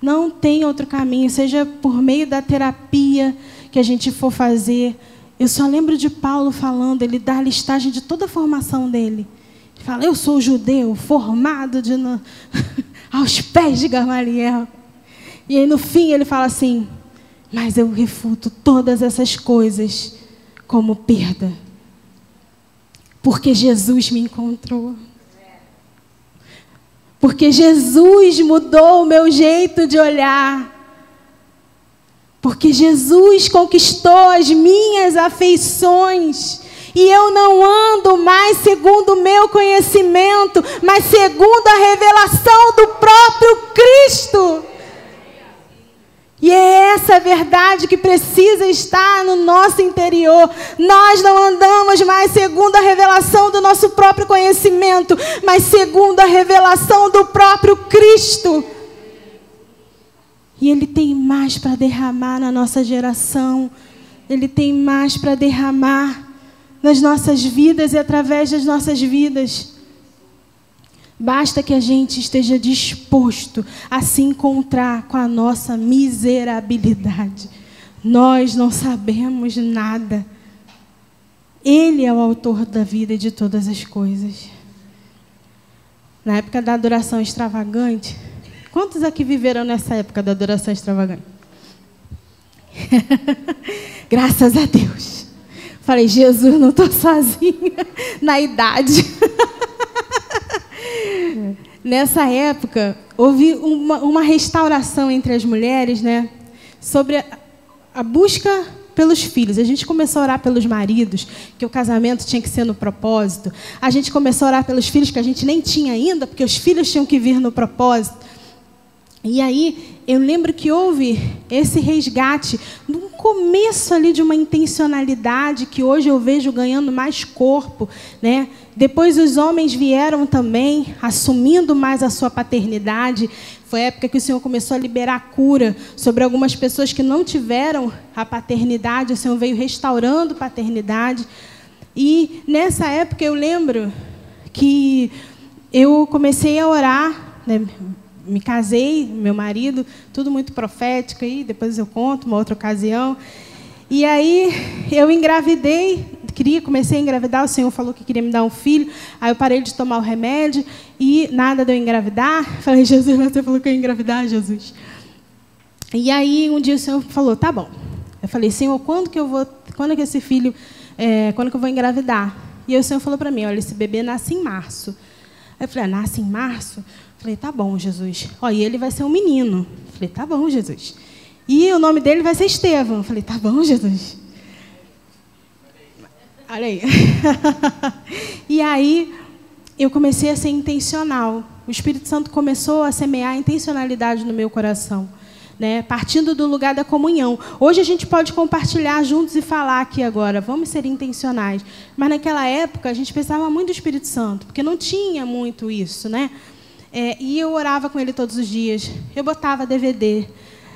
Não tem outro caminho, seja por meio da terapia que a gente for fazer. Eu só lembro de Paulo falando, ele dá a listagem de toda a formação dele. Ele fala: Eu sou judeu, formado de aos pés de Gamaliel. E aí no fim ele fala assim: Mas eu refuto todas essas coisas como perda, porque Jesus me encontrou. Porque Jesus mudou o meu jeito de olhar. Porque Jesus conquistou as minhas afeições. E eu não ando mais segundo o meu conhecimento, mas segundo a revelação do próprio Cristo. E é essa verdade que precisa estar no nosso interior. Nós não andamos mais segundo a revelação do nosso próprio conhecimento, mas segundo a revelação do próprio Cristo. E Ele tem mais para derramar na nossa geração. Ele tem mais para derramar nas nossas vidas e através das nossas vidas. Basta que a gente esteja disposto a se encontrar com a nossa miserabilidade. Nós não sabemos nada. Ele é o autor da vida e de todas as coisas. Na época da adoração extravagante, quantos aqui viveram nessa época da adoração extravagante? Graças a Deus. Falei, Jesus, não estou sozinha na idade. Nessa época, houve uma, uma, restauração entre as mulheres, né? Sobre a, a busca pelos filhos. A gente começou a orar pelos maridos, que o casamento tinha que ser no propósito. A gente começou a orar pelos filhos que a gente nem tinha ainda, porque os filhos tinham que vir no propósito. E aí, eu lembro que houve esse resgate no começo ali de uma intencionalidade que hoje eu vejo ganhando mais corpo, né? Depois os homens vieram também, assumindo mais a sua paternidade. Foi a época que o Senhor começou a liberar cura sobre algumas pessoas que não tiveram a paternidade. O Senhor veio restaurando paternidade. E nessa época eu lembro que eu comecei a orar, né? me casei, meu marido, tudo muito profético aí, depois eu conto uma outra ocasião. E aí eu engravidei, queria, comecei a engravidar, o Senhor falou que queria me dar um filho, aí eu parei de tomar o remédio e nada de eu engravidar. Falei, Jesus, você falou que eu ia engravidar, Jesus. E aí um dia o Senhor falou, tá bom. Eu falei, Senhor, quando que eu vou, quando que esse filho, é, quando que eu vou engravidar? E aí o Senhor falou para mim, olha, esse bebê nasce em março. Aí eu falei, ah, nasce em março? Falei, tá bom, Jesus. Ó, e ele vai ser um menino. Falei, tá bom, Jesus. E o nome dele vai ser Estevão. Falei, tá bom, Jesus. Olha aí. e aí eu comecei a ser intencional. O Espírito Santo começou a semear a intencionalidade no meu coração. Né, partindo do lugar da comunhão. Hoje a gente pode compartilhar juntos e falar aqui agora, vamos ser intencionais. Mas naquela época a gente pensava muito do Espírito Santo, porque não tinha muito isso, né? É, e eu orava com ele todos os dias. Eu botava DVD.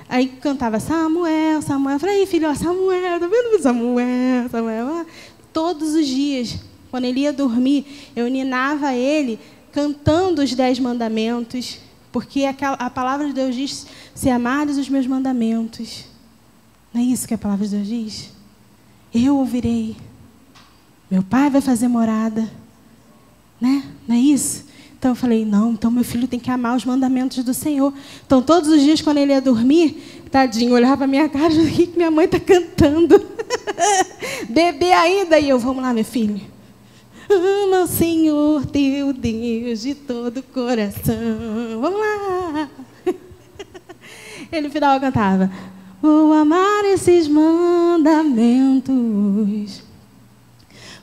Aí cantava Samuel, Samuel. Eu falei, filho, Samuel, tá vendo Samuel, Samuel? Todos os dias, quando ele ia dormir, eu ninava ele cantando os dez mandamentos, porque a palavra de Deus diz: se amares os meus mandamentos. Não é isso que a palavra de Deus diz? Eu ouvirei. Meu pai vai fazer morada. Né? Não é isso? Então eu falei, não, então meu filho tem que amar os mandamentos do Senhor. Então todos os dias quando ele ia dormir, tadinho, olhava para minha cara e que minha mãe está cantando. Bebê ainda, e eu, vamos lá, meu filho. Ama o Senhor teu Deus de todo o coração. Vamos lá. Ele no final cantava, vou amar esses mandamentos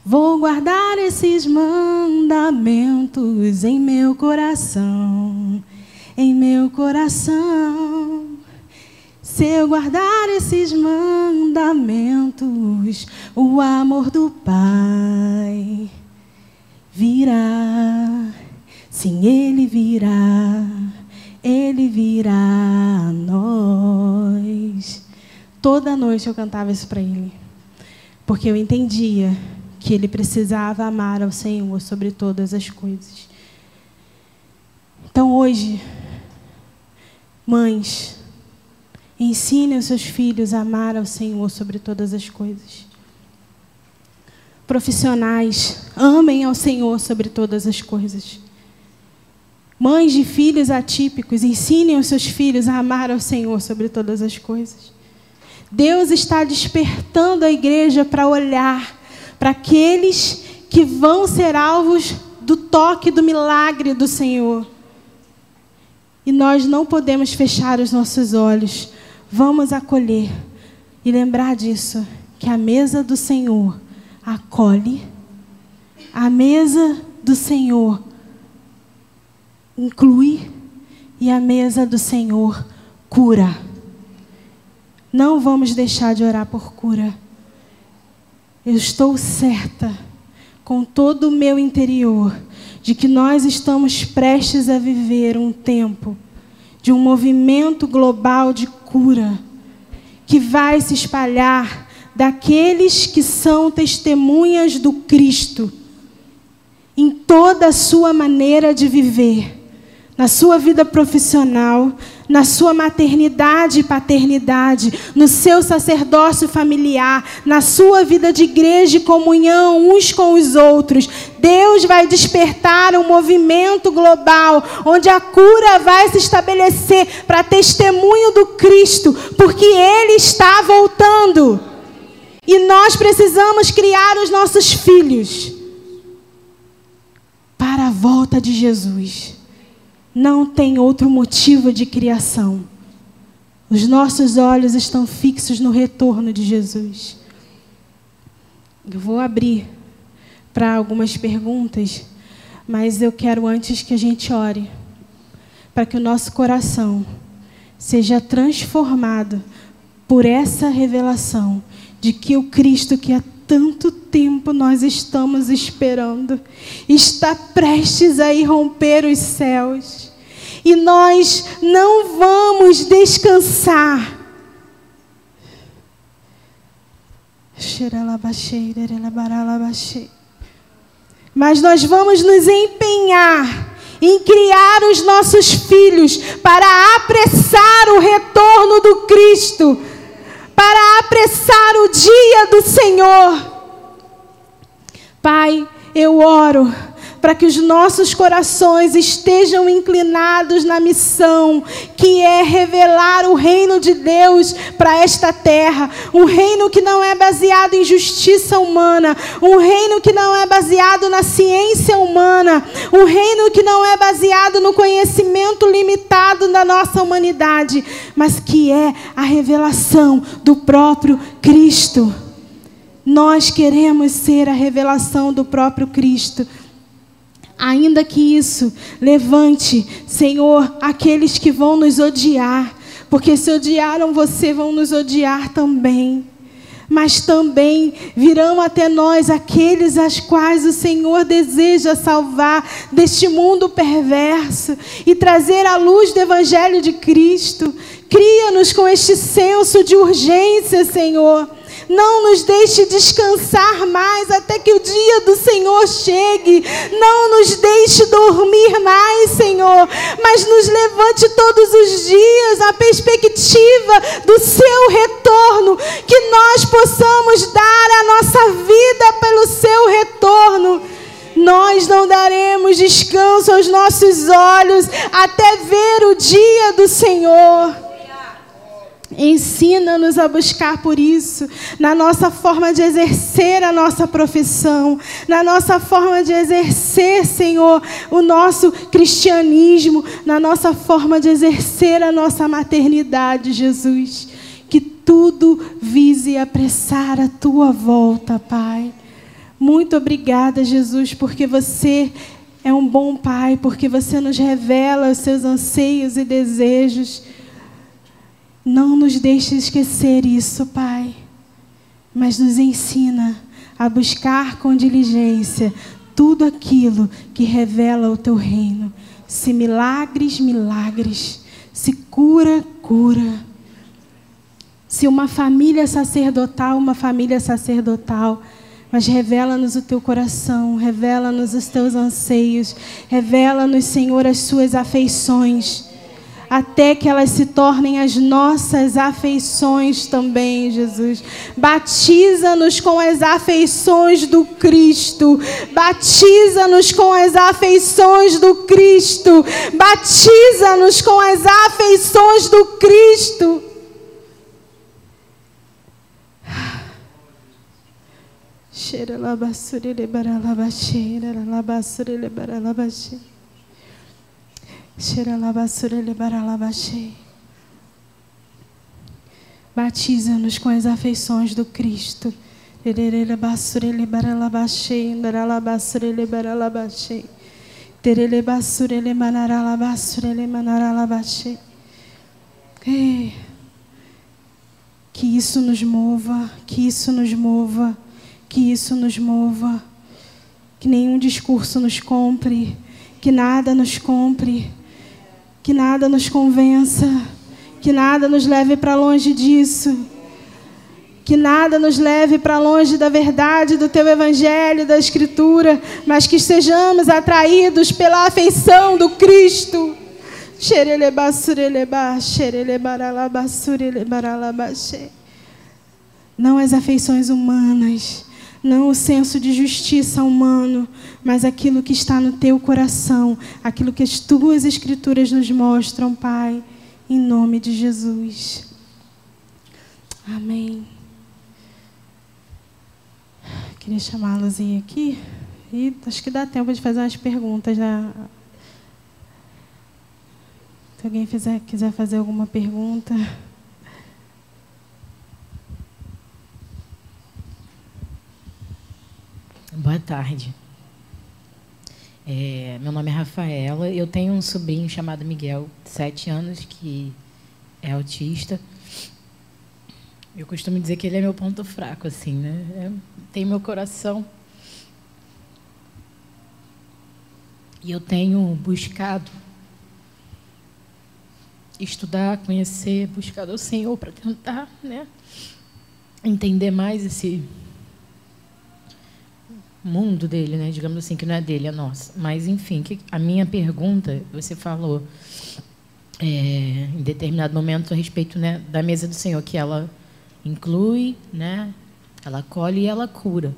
Vou guardar esses mandamentos em meu coração, em meu coração. Se eu guardar esses mandamentos, o amor do Pai virá. Sim, Ele virá. Ele virá a nós. Toda noite eu cantava isso para ele, porque eu entendia que ele precisava amar ao Senhor sobre todas as coisas. Então hoje, mães, ensine os seus filhos a amar ao Senhor sobre todas as coisas. Profissionais, amem ao Senhor sobre todas as coisas. Mães de filhos atípicos, ensinem os seus filhos a amar ao Senhor sobre todas as coisas. Deus está despertando a igreja para olhar para aqueles que vão ser alvos do toque do milagre do Senhor. E nós não podemos fechar os nossos olhos. Vamos acolher e lembrar disso, que a mesa do Senhor acolhe, a mesa do Senhor inclui e a mesa do Senhor cura. Não vamos deixar de orar por cura. Eu estou certa, com todo o meu interior, de que nós estamos prestes a viver um tempo de um movimento global de cura que vai se espalhar daqueles que são testemunhas do Cristo em toda a sua maneira de viver na sua vida profissional, na sua maternidade e paternidade, no seu sacerdócio familiar, na sua vida de igreja e comunhão uns com os outros. Deus vai despertar um movimento global onde a cura vai se estabelecer para testemunho do Cristo, porque Ele está voltando. E nós precisamos criar os nossos filhos para a volta de Jesus não tem outro motivo de criação. Os nossos olhos estão fixos no retorno de Jesus. Eu vou abrir para algumas perguntas, mas eu quero antes que a gente ore, para que o nosso coração seja transformado por essa revelação de que o Cristo que há tanto tempo nós estamos esperando está prestes a irromper os céus e nós não vamos descansar. Mas nós vamos nos empenhar em criar os nossos filhos para apressar o retorno do Cristo, para apressar o dia do Senhor. Pai, eu oro para que os nossos corações estejam inclinados na missão, que é revelar o reino de Deus para esta terra. Um reino que não é baseado em justiça humana, um reino que não é baseado na ciência humana, um reino que não é baseado no conhecimento limitado da nossa humanidade, mas que é a revelação do próprio Cristo. Nós queremos ser a revelação do próprio Cristo. Ainda que isso levante, Senhor, aqueles que vão nos odiar, porque se odiaram você, vão nos odiar também. Mas também virão até nós aqueles as quais o Senhor deseja salvar deste mundo perverso e trazer a luz do Evangelho de Cristo. Cria-nos com este senso de urgência, Senhor não nos deixe descansar mais até que o dia do Senhor chegue. Não nos deixe dormir mais, Senhor. Mas nos levante todos os dias a perspectiva do seu retorno. Que nós possamos dar a nossa vida pelo seu retorno nós não daremos descanso aos nossos olhos até ver o dia do Senhor. Ensina-nos a buscar por isso, na nossa forma de exercer a nossa profissão, na nossa forma de exercer, Senhor, o nosso cristianismo, na nossa forma de exercer a nossa maternidade, Jesus. Que tudo vise apressar a tua volta, Pai. Muito obrigada, Jesus, porque você é um bom Pai, porque você nos revela os seus anseios e desejos Não nos deixe esquecer isso, Pai, mas nos ensina a buscar com diligência tudo aquilo que revela o teu reino. Se milagres, milagres. Se cura, cura. Se uma família sacerdotal, uma família sacerdotal. Mas revela-nos o teu coração, revela-nos os teus anseios, revela-nos, Senhor, as suas afeições até que elas se tornem as nossas afeições também, Jesus. Batiza-nos com as afeições do Cristo. Batiza-nos com as afeições do Cristo. Batiza-nos com as afeições do Cristo. Cheira la basura, lebara la Batiza-nos com as afeições do Cristo. Que isso nos mova, que isso nos mova, que isso nos mova. Que nenhum discurso nos compre, que nada nos compre que nada nos convença, que nada nos leve para longe disso. Que nada nos leve para longe da verdade do teu evangelho, da escritura, mas que sejamos atraídos pela afeição do Cristo. Não as afeições humanas, não o senso de justiça humano, mas aquilo que está no teu coração, aquilo que as tuas escrituras nos mostram, Pai, em nome de Jesus. Amém. Queria chamar a Luzinha aqui e acho que dá tempo de fazer umas perguntas. Né? Se alguém fizer, quiser fazer alguma pergunta. Boa tarde. É, meu nome é Rafaela. Eu tenho um sobrinho chamado Miguel, de sete anos, que é autista. Eu costumo dizer que ele é meu ponto fraco, assim, né? É, tem meu coração. E eu tenho buscado estudar, conhecer, buscar o Senhor para tentar, né, entender mais esse mundo dele, né? Digamos assim, que não é dele, é nosso. Mas, enfim, que, a minha pergunta, você falou é, em determinado momento a respeito né, da mesa do Senhor, que ela inclui, né? Ela colhe e ela cura.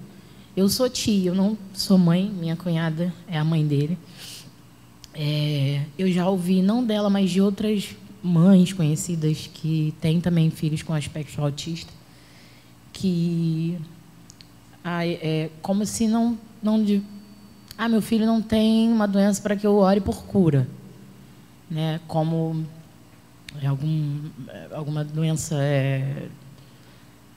Eu sou tia, eu não sou mãe, minha cunhada é a mãe dele. É, eu já ouvi, não dela, mas de outras mães conhecidas que têm também filhos com aspecto autista, que ah, é, como se não, não ah, meu filho não tem uma doença para que eu ore por cura, né? Como algum, alguma doença, é...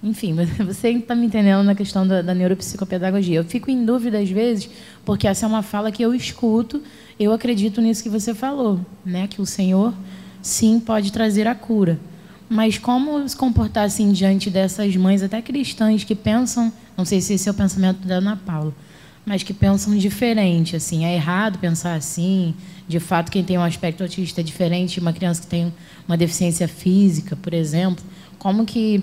enfim, você está me entendendo na questão da, da neuropsicopedagogia. Eu fico em dúvida às vezes, porque essa é uma fala que eu escuto, eu acredito nisso que você falou, né? Que o Senhor sim pode trazer a cura. Mas como se comportar assim diante dessas mães, até cristãs, que pensam, não sei se esse é o pensamento da Ana Paula, mas que pensam diferente, assim, é errado pensar assim. De fato, quem tem um aspecto autista é diferente de uma criança que tem uma deficiência física, por exemplo. Como que,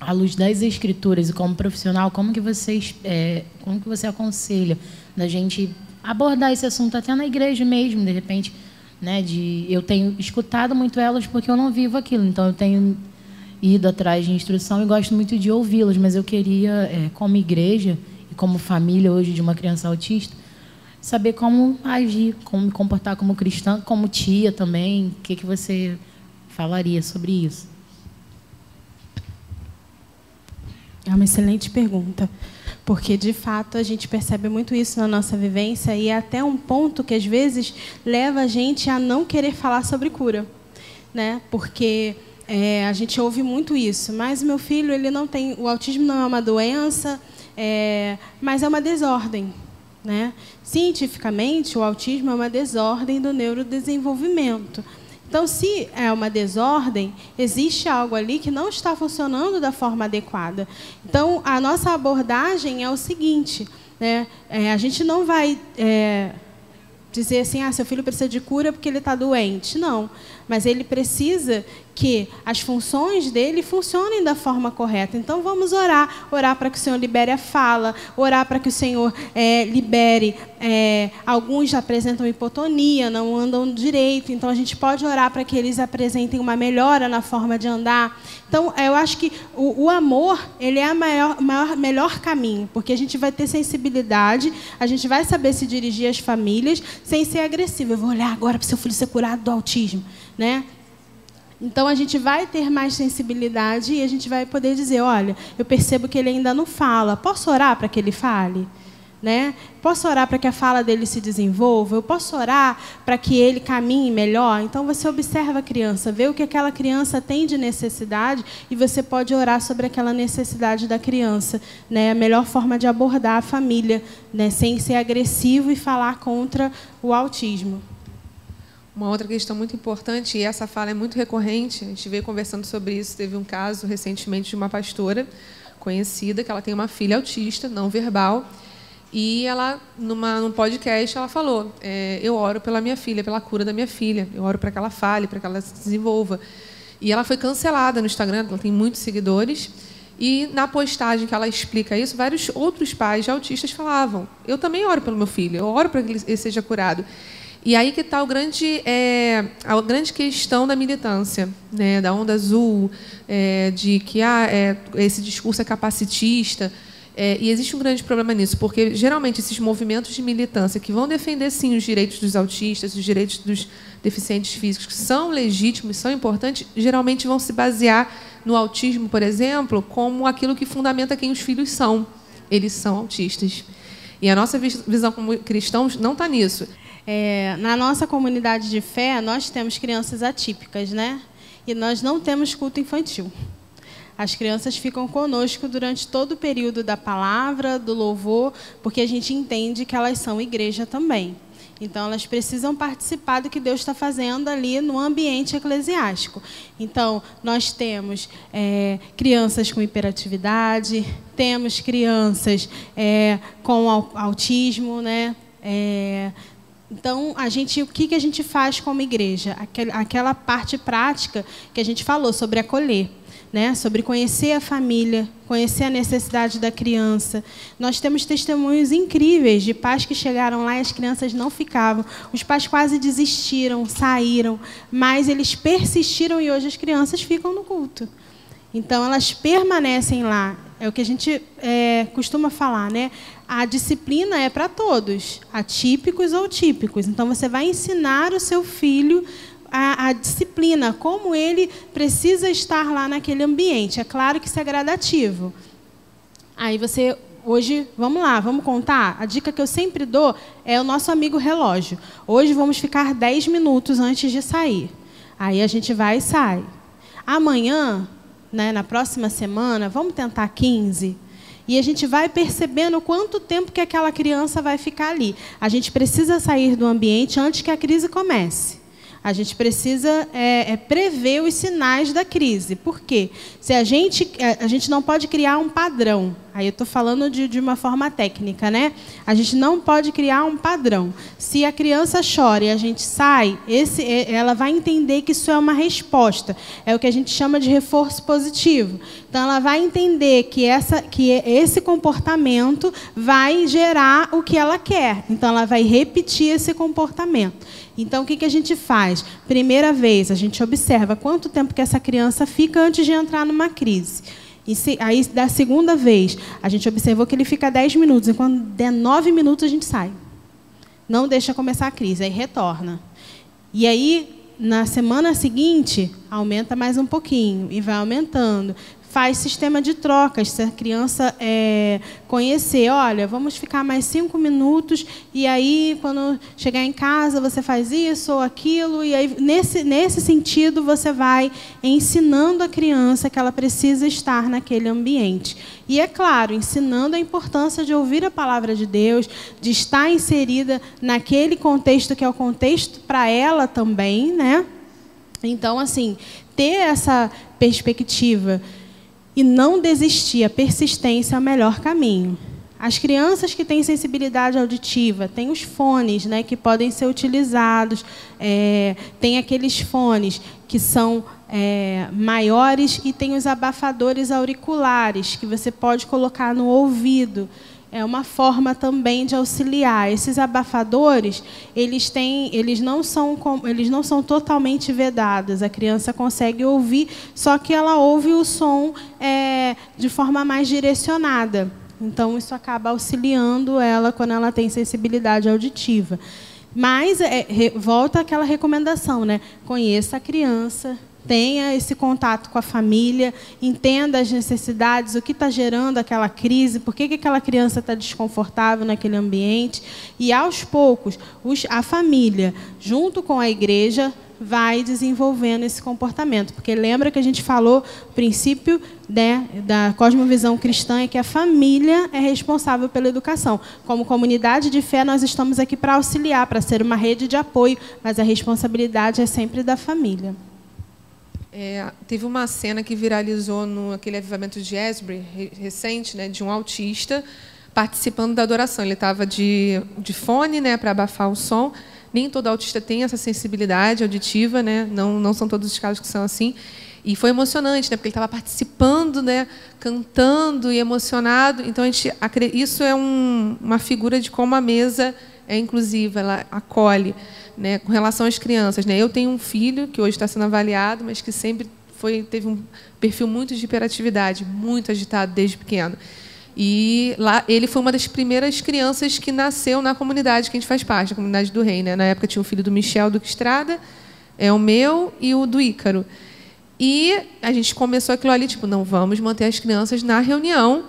à luz das escrituras e como profissional, como que vocês, é, como que você aconselha da gente abordar esse assunto até na igreja mesmo, de repente, né? De eu tenho escutado muito elas porque eu não vivo aquilo, então eu tenho ido atrás de instrução e gosto muito de ouvi-las, mas eu queria, é, como igreja e como família hoje de uma criança autista, saber como agir, como me comportar como cristã, como tia também. O que, que você falaria sobre isso? É uma excelente pergunta. Porque, de fato, a gente percebe muito isso na nossa vivência e é até um ponto que, às vezes, leva a gente a não querer falar sobre cura. Né? Porque é, a gente ouve muito isso. Mas meu filho, ele não tem... O autismo não é uma doença, é, mas é uma desordem. Né? Cientificamente, o autismo é uma desordem do neurodesenvolvimento. Então, se é uma desordem, existe algo ali que não está funcionando da forma adequada. Então, a nossa abordagem é o seguinte: né? É, a gente não vai é, dizer assim, ah, seu filho precisa de cura porque ele está doente. Não, mas ele precisa que as funções dele funcionem da forma correta. Então vamos orar, orar para que o Senhor libere a fala, orar para que o Senhor é, libere. É, alguns apresentam hipotonia, não andam direito, então a gente pode orar para que eles apresentem uma melhora na forma de andar. Então eu acho que o, o amor ele é o maior, maior, melhor caminho, porque a gente vai ter sensibilidade, a gente vai saber se dirigir às famílias sem ser agressivo. Eu vou olhar agora para o seu filho ser curado do autismo, né? Então a gente vai ter mais sensibilidade e a gente vai poder dizer, olha, eu percebo que ele ainda não fala. Posso orar para que ele fale? Né? Posso orar para que a fala dele se desenvolva? Eu posso orar para que ele caminhe melhor? Então você observa a criança, vê o que aquela criança tem de necessidade e você pode orar sobre aquela necessidade da criança, né? A melhor forma de abordar a família, né? Sem ser agressivo e falar contra o autismo. Uma outra questão muito importante, e essa fala é muito recorrente, a gente veio conversando sobre isso, teve um caso recentemente de uma pastora conhecida, que ela tem uma filha autista, não verbal, e ela, numa, num podcast, ela falou, é, eu oro pela minha filha, pela cura da minha filha, eu oro para que ela fale, para que ela se desenvolva. E ela foi cancelada no Instagram, ela tem muitos seguidores, e na postagem que ela explica isso, vários outros pais de autistas falavam, eu também oro pelo meu filho, eu oro para que ele seja curado. E aí que está é, a grande questão da militância, né, da onda azul, é, de que ah, é, esse discurso é capacitista. É, e existe um grande problema nisso, porque geralmente esses movimentos de militância que vão defender sim os direitos dos autistas, os direitos dos deficientes físicos, que são legítimos, são importantes, geralmente vão se basear no autismo, por exemplo, como aquilo que fundamenta quem os filhos são. Eles são autistas. E a nossa visão como cristãos não está nisso. É, na nossa comunidade de fé, nós temos crianças atípicas, né? E nós não temos culto infantil. As crianças ficam conosco durante todo o período da palavra, do louvor, porque a gente entende que elas são igreja também. Então, elas precisam participar do que Deus está fazendo ali no ambiente eclesiástico. Então, nós temos é, crianças com hiperatividade, temos crianças é, com autismo, né? É, então, a gente, o que, que a gente faz como igreja? Aquela parte prática que a gente falou sobre acolher. Né, sobre conhecer a família, conhecer a necessidade da criança. Nós temos testemunhos incríveis de pais que chegaram lá e as crianças não ficavam. Os pais quase desistiram, saíram, mas eles persistiram e hoje as crianças ficam no culto. Então, elas permanecem lá. É o que a gente é, costuma falar, né? A disciplina é para todos, atípicos ou típicos. Então, você vai ensinar o seu filho a, a, disciplina, como ele precisa estar lá naquele ambiente. É claro que isso é gradativo. Aí você, hoje, vamos lá, vamos contar? A dica que eu sempre dou é o nosso amigo relógio. Hoje vamos ficar 10 minutos antes de sair. Aí a gente vai e sai. Amanhã né, na próxima semana, vamos tentar 15. E a gente vai percebendo quanto tempo que aquela criança vai ficar ali. A gente precisa sair do ambiente antes que a crise comece. A gente precisa é, é, prever os sinais da crise. Por quê? Se a gente, é, a gente não pode criar um padrão. Aí eu estou falando de, de uma forma técnica, né? A gente não pode criar um padrão. Se a criança chora e a gente sai, esse, é, ela vai entender que isso é uma resposta. É o que a gente chama de reforço positivo. Então, ela vai entender que, essa, que esse comportamento vai gerar o que ela quer. Então, ela vai repetir esse comportamento. Então, o que, que a gente faz? Primeira vez, a gente observa quanto tempo que essa criança fica antes de entrar numa crise. E se, aí, da segunda vez, a gente observou que ele fica 10 minutos, e quando der 9 minutos, a gente sai. Não deixa começar a crise, aí retorna. E aí, na semana seguinte, aumenta mais um pouquinho, e vai aumentando faz sistema de trocas. Se a criança é, conhecer, olha, vamos ficar mais cinco minutos e aí quando chegar em casa você faz isso ou aquilo e aí nesse nesse sentido você vai ensinando a criança que ela precisa estar naquele ambiente. E é claro, ensinando a importância de ouvir a palavra de Deus, de estar inserida naquele contexto que é o contexto para ela também, né? Então, assim, ter essa perspectiva e não desistir, a persistência é o melhor caminho. As crianças que têm sensibilidade auditiva têm os fones, né, que podem ser utilizados. É, tem aqueles fones que são é, maiores e tem os abafadores auriculares que você pode colocar no ouvido é uma forma também de auxiliar. Esses abafadores, eles têm, eles não são, eles não são totalmente vedados. A criança consegue ouvir, só que ela ouve o som é, de forma mais direcionada. Então isso acaba auxiliando ela quando ela tem sensibilidade auditiva. Mas é, volta àquela recomendação, né? Conheça a criança, tenha esse contato com a família, entenda as necessidades, o que está gerando aquela crise, por que, que aquela criança está desconfortável naquele ambiente. E, aos poucos, os, a família, junto com a igreja, vai desenvolvendo esse comportamento. Porque lembra que a gente falou, o princípio né, da cosmovisão cristã é que a família é responsável pela educação. Como comunidade de fé, nós estamos aqui para auxiliar, para ser uma rede de apoio, mas a responsabilidade é sempre da família. É, teve uma cena que viralizou no aquele avivamento de Esbury recente, né, de um autista participando da adoração. Ele estava de, de fone, né, para abafar o som. Nem todo autista tem essa sensibilidade auditiva, né? Não, não são todos os casos que são assim. E foi emocionante, né? Porque ele estava participando, né? Cantando e emocionado. Então a gente, isso é um, uma figura de como a mesa é inclusiva, ela acolhe né, com relação às crianças. Né? Eu tenho um filho que hoje está sendo avaliado, mas que sempre foi, teve um perfil muito de hiperatividade, muito agitado desde pequeno. E lá ele foi uma das primeiras crianças que nasceu na comunidade que a gente faz parte, a comunidade do Rei. Né? Na época tinha o filho do Michel Duque Estrada, é o meu e o do Ícaro. E a gente começou aquilo ali, tipo, não vamos manter as crianças na reunião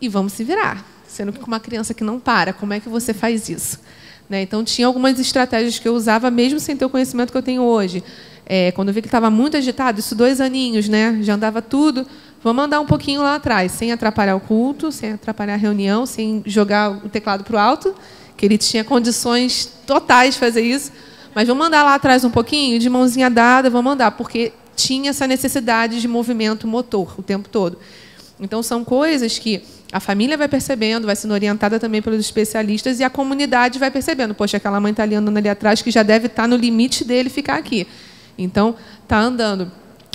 e vamos se virar. Sendo que com uma criança que não para, como é que você faz isso? Né? Então, tinha algumas estratégias que eu usava, mesmo sem ter o conhecimento que eu tenho hoje. É, quando eu vi que estava muito agitado, isso dois aninhos, né? já andava tudo, vamos andar um pouquinho lá atrás, sem atrapalhar o culto, sem atrapalhar a reunião, sem jogar o teclado para o alto, que ele tinha condições totais de fazer isso. Mas vamos andar lá atrás um pouquinho, de mãozinha dada, vamos andar, porque tinha essa necessidade de movimento motor o tempo todo. Então, são coisas que a família vai percebendo, vai sendo orientada também pelos especialistas e a comunidade vai percebendo. Poxa, aquela mãe está ali andando ali atrás que já deve estar tá no limite dele ficar aqui. Então, está andando.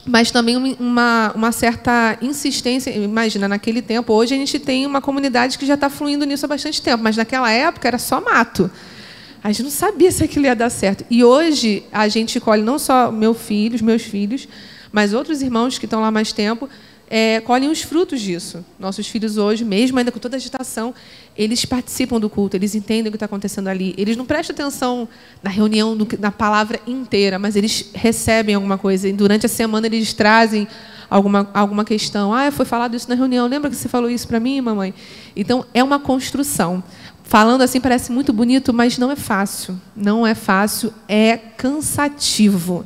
Mas também uma, uma certa insistência. Imagina, naquele tempo, hoje a gente tem uma comunidade que já está fluindo nisso há bastante tempo, mas naquela época era só mato. A gente não sabia se aquilo ia dar certo. E hoje a gente colhe não só meu filho, os meus filhos, mas outros irmãos que estão lá mais tempo, é, colhem os frutos disso. Nossos filhos hoje, mesmo ainda com toda a agitação, eles participam do culto, eles entendem o que está acontecendo ali. Eles não prestam atenção na reunião, na palavra inteira, mas eles recebem alguma coisa. E durante a semana eles trazem alguma, alguma questão. Ah, foi falado isso na reunião. Lembra que você falou isso para mim, mamãe? Então, é uma construção. Falando assim parece muito bonito, mas não é fácil. Não é fácil, é cansativo.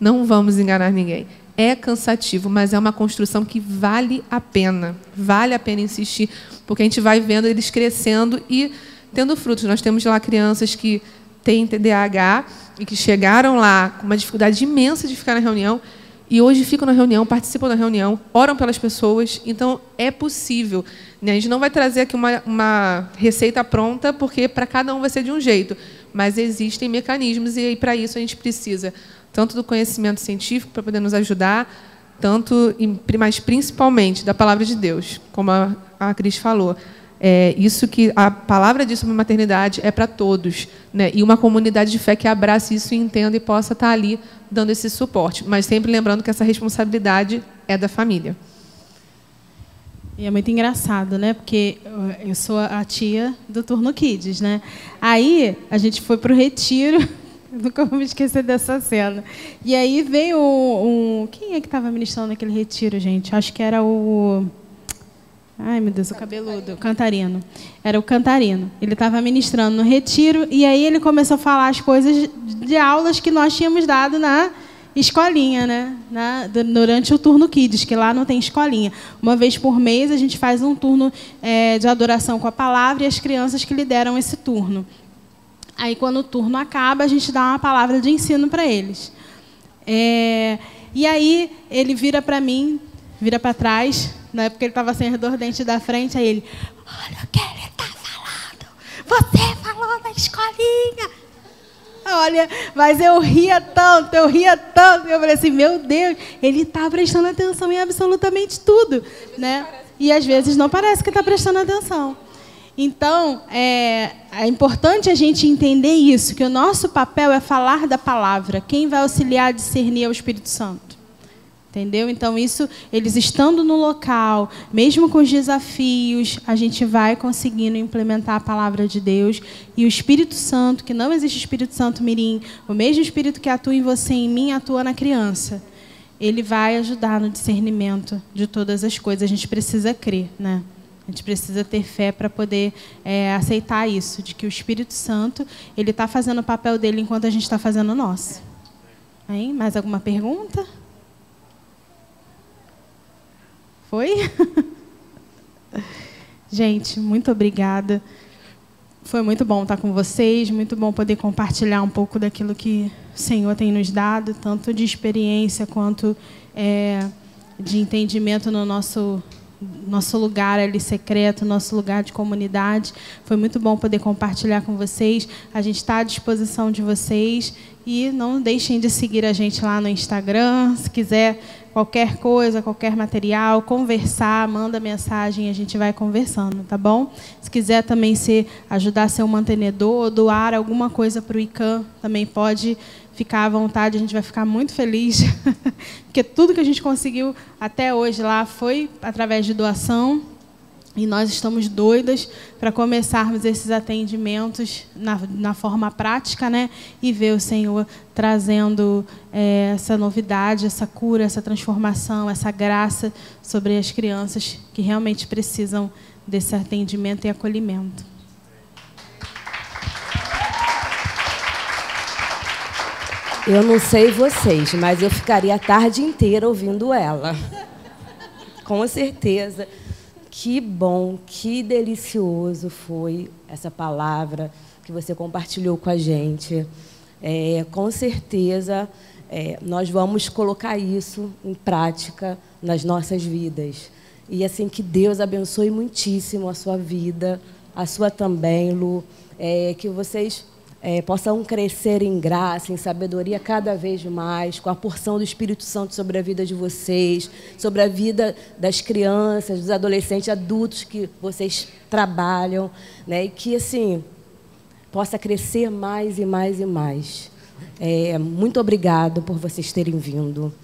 Não vamos enganar ninguém é cansativo, mas é uma construção que vale a pena. Vale a pena insistir, porque a gente vai vendo eles crescendo e tendo frutos. Nós temos lá crianças que têm TDAH e que chegaram lá com uma dificuldade imensa de ficar na reunião e hoje ficam na reunião, participam da reunião, oram pelas pessoas. Então, é possível. Né? A gente não vai trazer aqui uma, uma receita pronta, porque para cada um vai ser de um jeito. Mas existem mecanismos e para isso a gente precisa tanto do conhecimento científico para poder nos ajudar, tanto, mas principalmente da palavra de Deus, como a, Cris falou. É, isso que a palavra diz sobre maternidade é para todos, né? E uma comunidade de fé que abrace isso e entenda e possa estar ali dando esse suporte, mas sempre lembrando que essa responsabilidade é da família. E é muito engraçado, né? Porque eu sou a tia do Turno Kids, né? Aí a gente foi para o retiro Nunca vou me esquecer dessa cena. E aí veio um. um quem é que estava ministrando naquele retiro, gente? Acho que era o. Ai, meu Deus, o cabeludo, o cantarino. Era o cantarino. Ele estava ministrando no retiro e aí ele começou a falar as coisas de aulas que nós tínhamos dado na escolinha, né? Na, durante o turno Kids, que lá não tem escolinha. Uma vez por mês a gente faz um turno é, de adoração com a palavra e as crianças que lideram esse turno. Aí, quando o turno acaba, a gente dá uma palavra de ensino para eles. É, e aí ele vira para mim, vira para trás, na época ele estava sem dor dente da frente, aí ele, olha o que ele está falando, você falou na escolinha. Olha, mas eu ria tanto, eu ria tanto, eu falei assim, meu Deus, ele está prestando atenção em absolutamente tudo, né? E às vezes não parece que está prestando atenção. Então, é, é, importante a gente entender isso, que o nosso papel é falar da palavra. Quem vai auxiliar a discernir é o Espírito Santo. Entendeu? Então, isso, eles estando no local, mesmo com os desafios, a gente vai conseguindo implementar a palavra de Deus. E o Espírito Santo, que não existe Espírito Santo mirim, o mesmo Espírito que atua em você e em mim, atua na criança. Ele vai ajudar no discernimento de todas as coisas. A gente precisa crer, né? A gente precisa ter fé para poder é, aceitar isso, de que o Espírito Santo ele está fazendo o papel dele enquanto a gente está fazendo o nosso. Hein? Mais alguma pergunta? Foi? gente, muito obrigada. Foi muito bom estar com vocês, muito bom poder compartilhar um pouco daquilo que o Senhor tem nos dado, tanto de experiência quanto é, de entendimento no nosso nosso lugar ali secreto, nosso lugar de comunidade. Foi muito bom poder compartilhar com vocês. A gente está à disposição de vocês e não deixem de seguir a gente lá no Instagram. Se quiser qualquer coisa, qualquer material, conversar, manda mensagem, a gente vai conversando, tá bom? Se quiser também ser ajudar a ser um mantenedor, doar alguma coisa para o ICAM, também pode ficar à vontade, a gente vai ficar muito feliz, porque tudo que a gente conseguiu até hoje lá foi através de doação. E nós estamos doidas para começarmos esses atendimentos na, na, forma prática, né? E ver o Senhor trazendo é, essa novidade, essa cura, essa transformação, essa graça sobre as crianças que realmente precisam desse atendimento e acolhimento. Eu não sei vocês, mas eu ficaria a tarde inteira ouvindo ela. Com certeza. Que bom, que delicioso foi essa palavra que você compartilhou com a gente. É, com certeza, é, nós vamos colocar isso em prática nas nossas vidas. E assim, que Deus abençoe muitíssimo a sua vida, a sua também, Lu. É, que vocês é, possam crescer em graça, em sabedoria cada vez mais, com a porção do Espírito Santo sobre a vida de vocês, sobre a vida das crianças, dos adolescentes, adultos que vocês trabalham, né? E que assim possa crescer mais e mais e mais. É, muito obrigado por vocês terem vindo.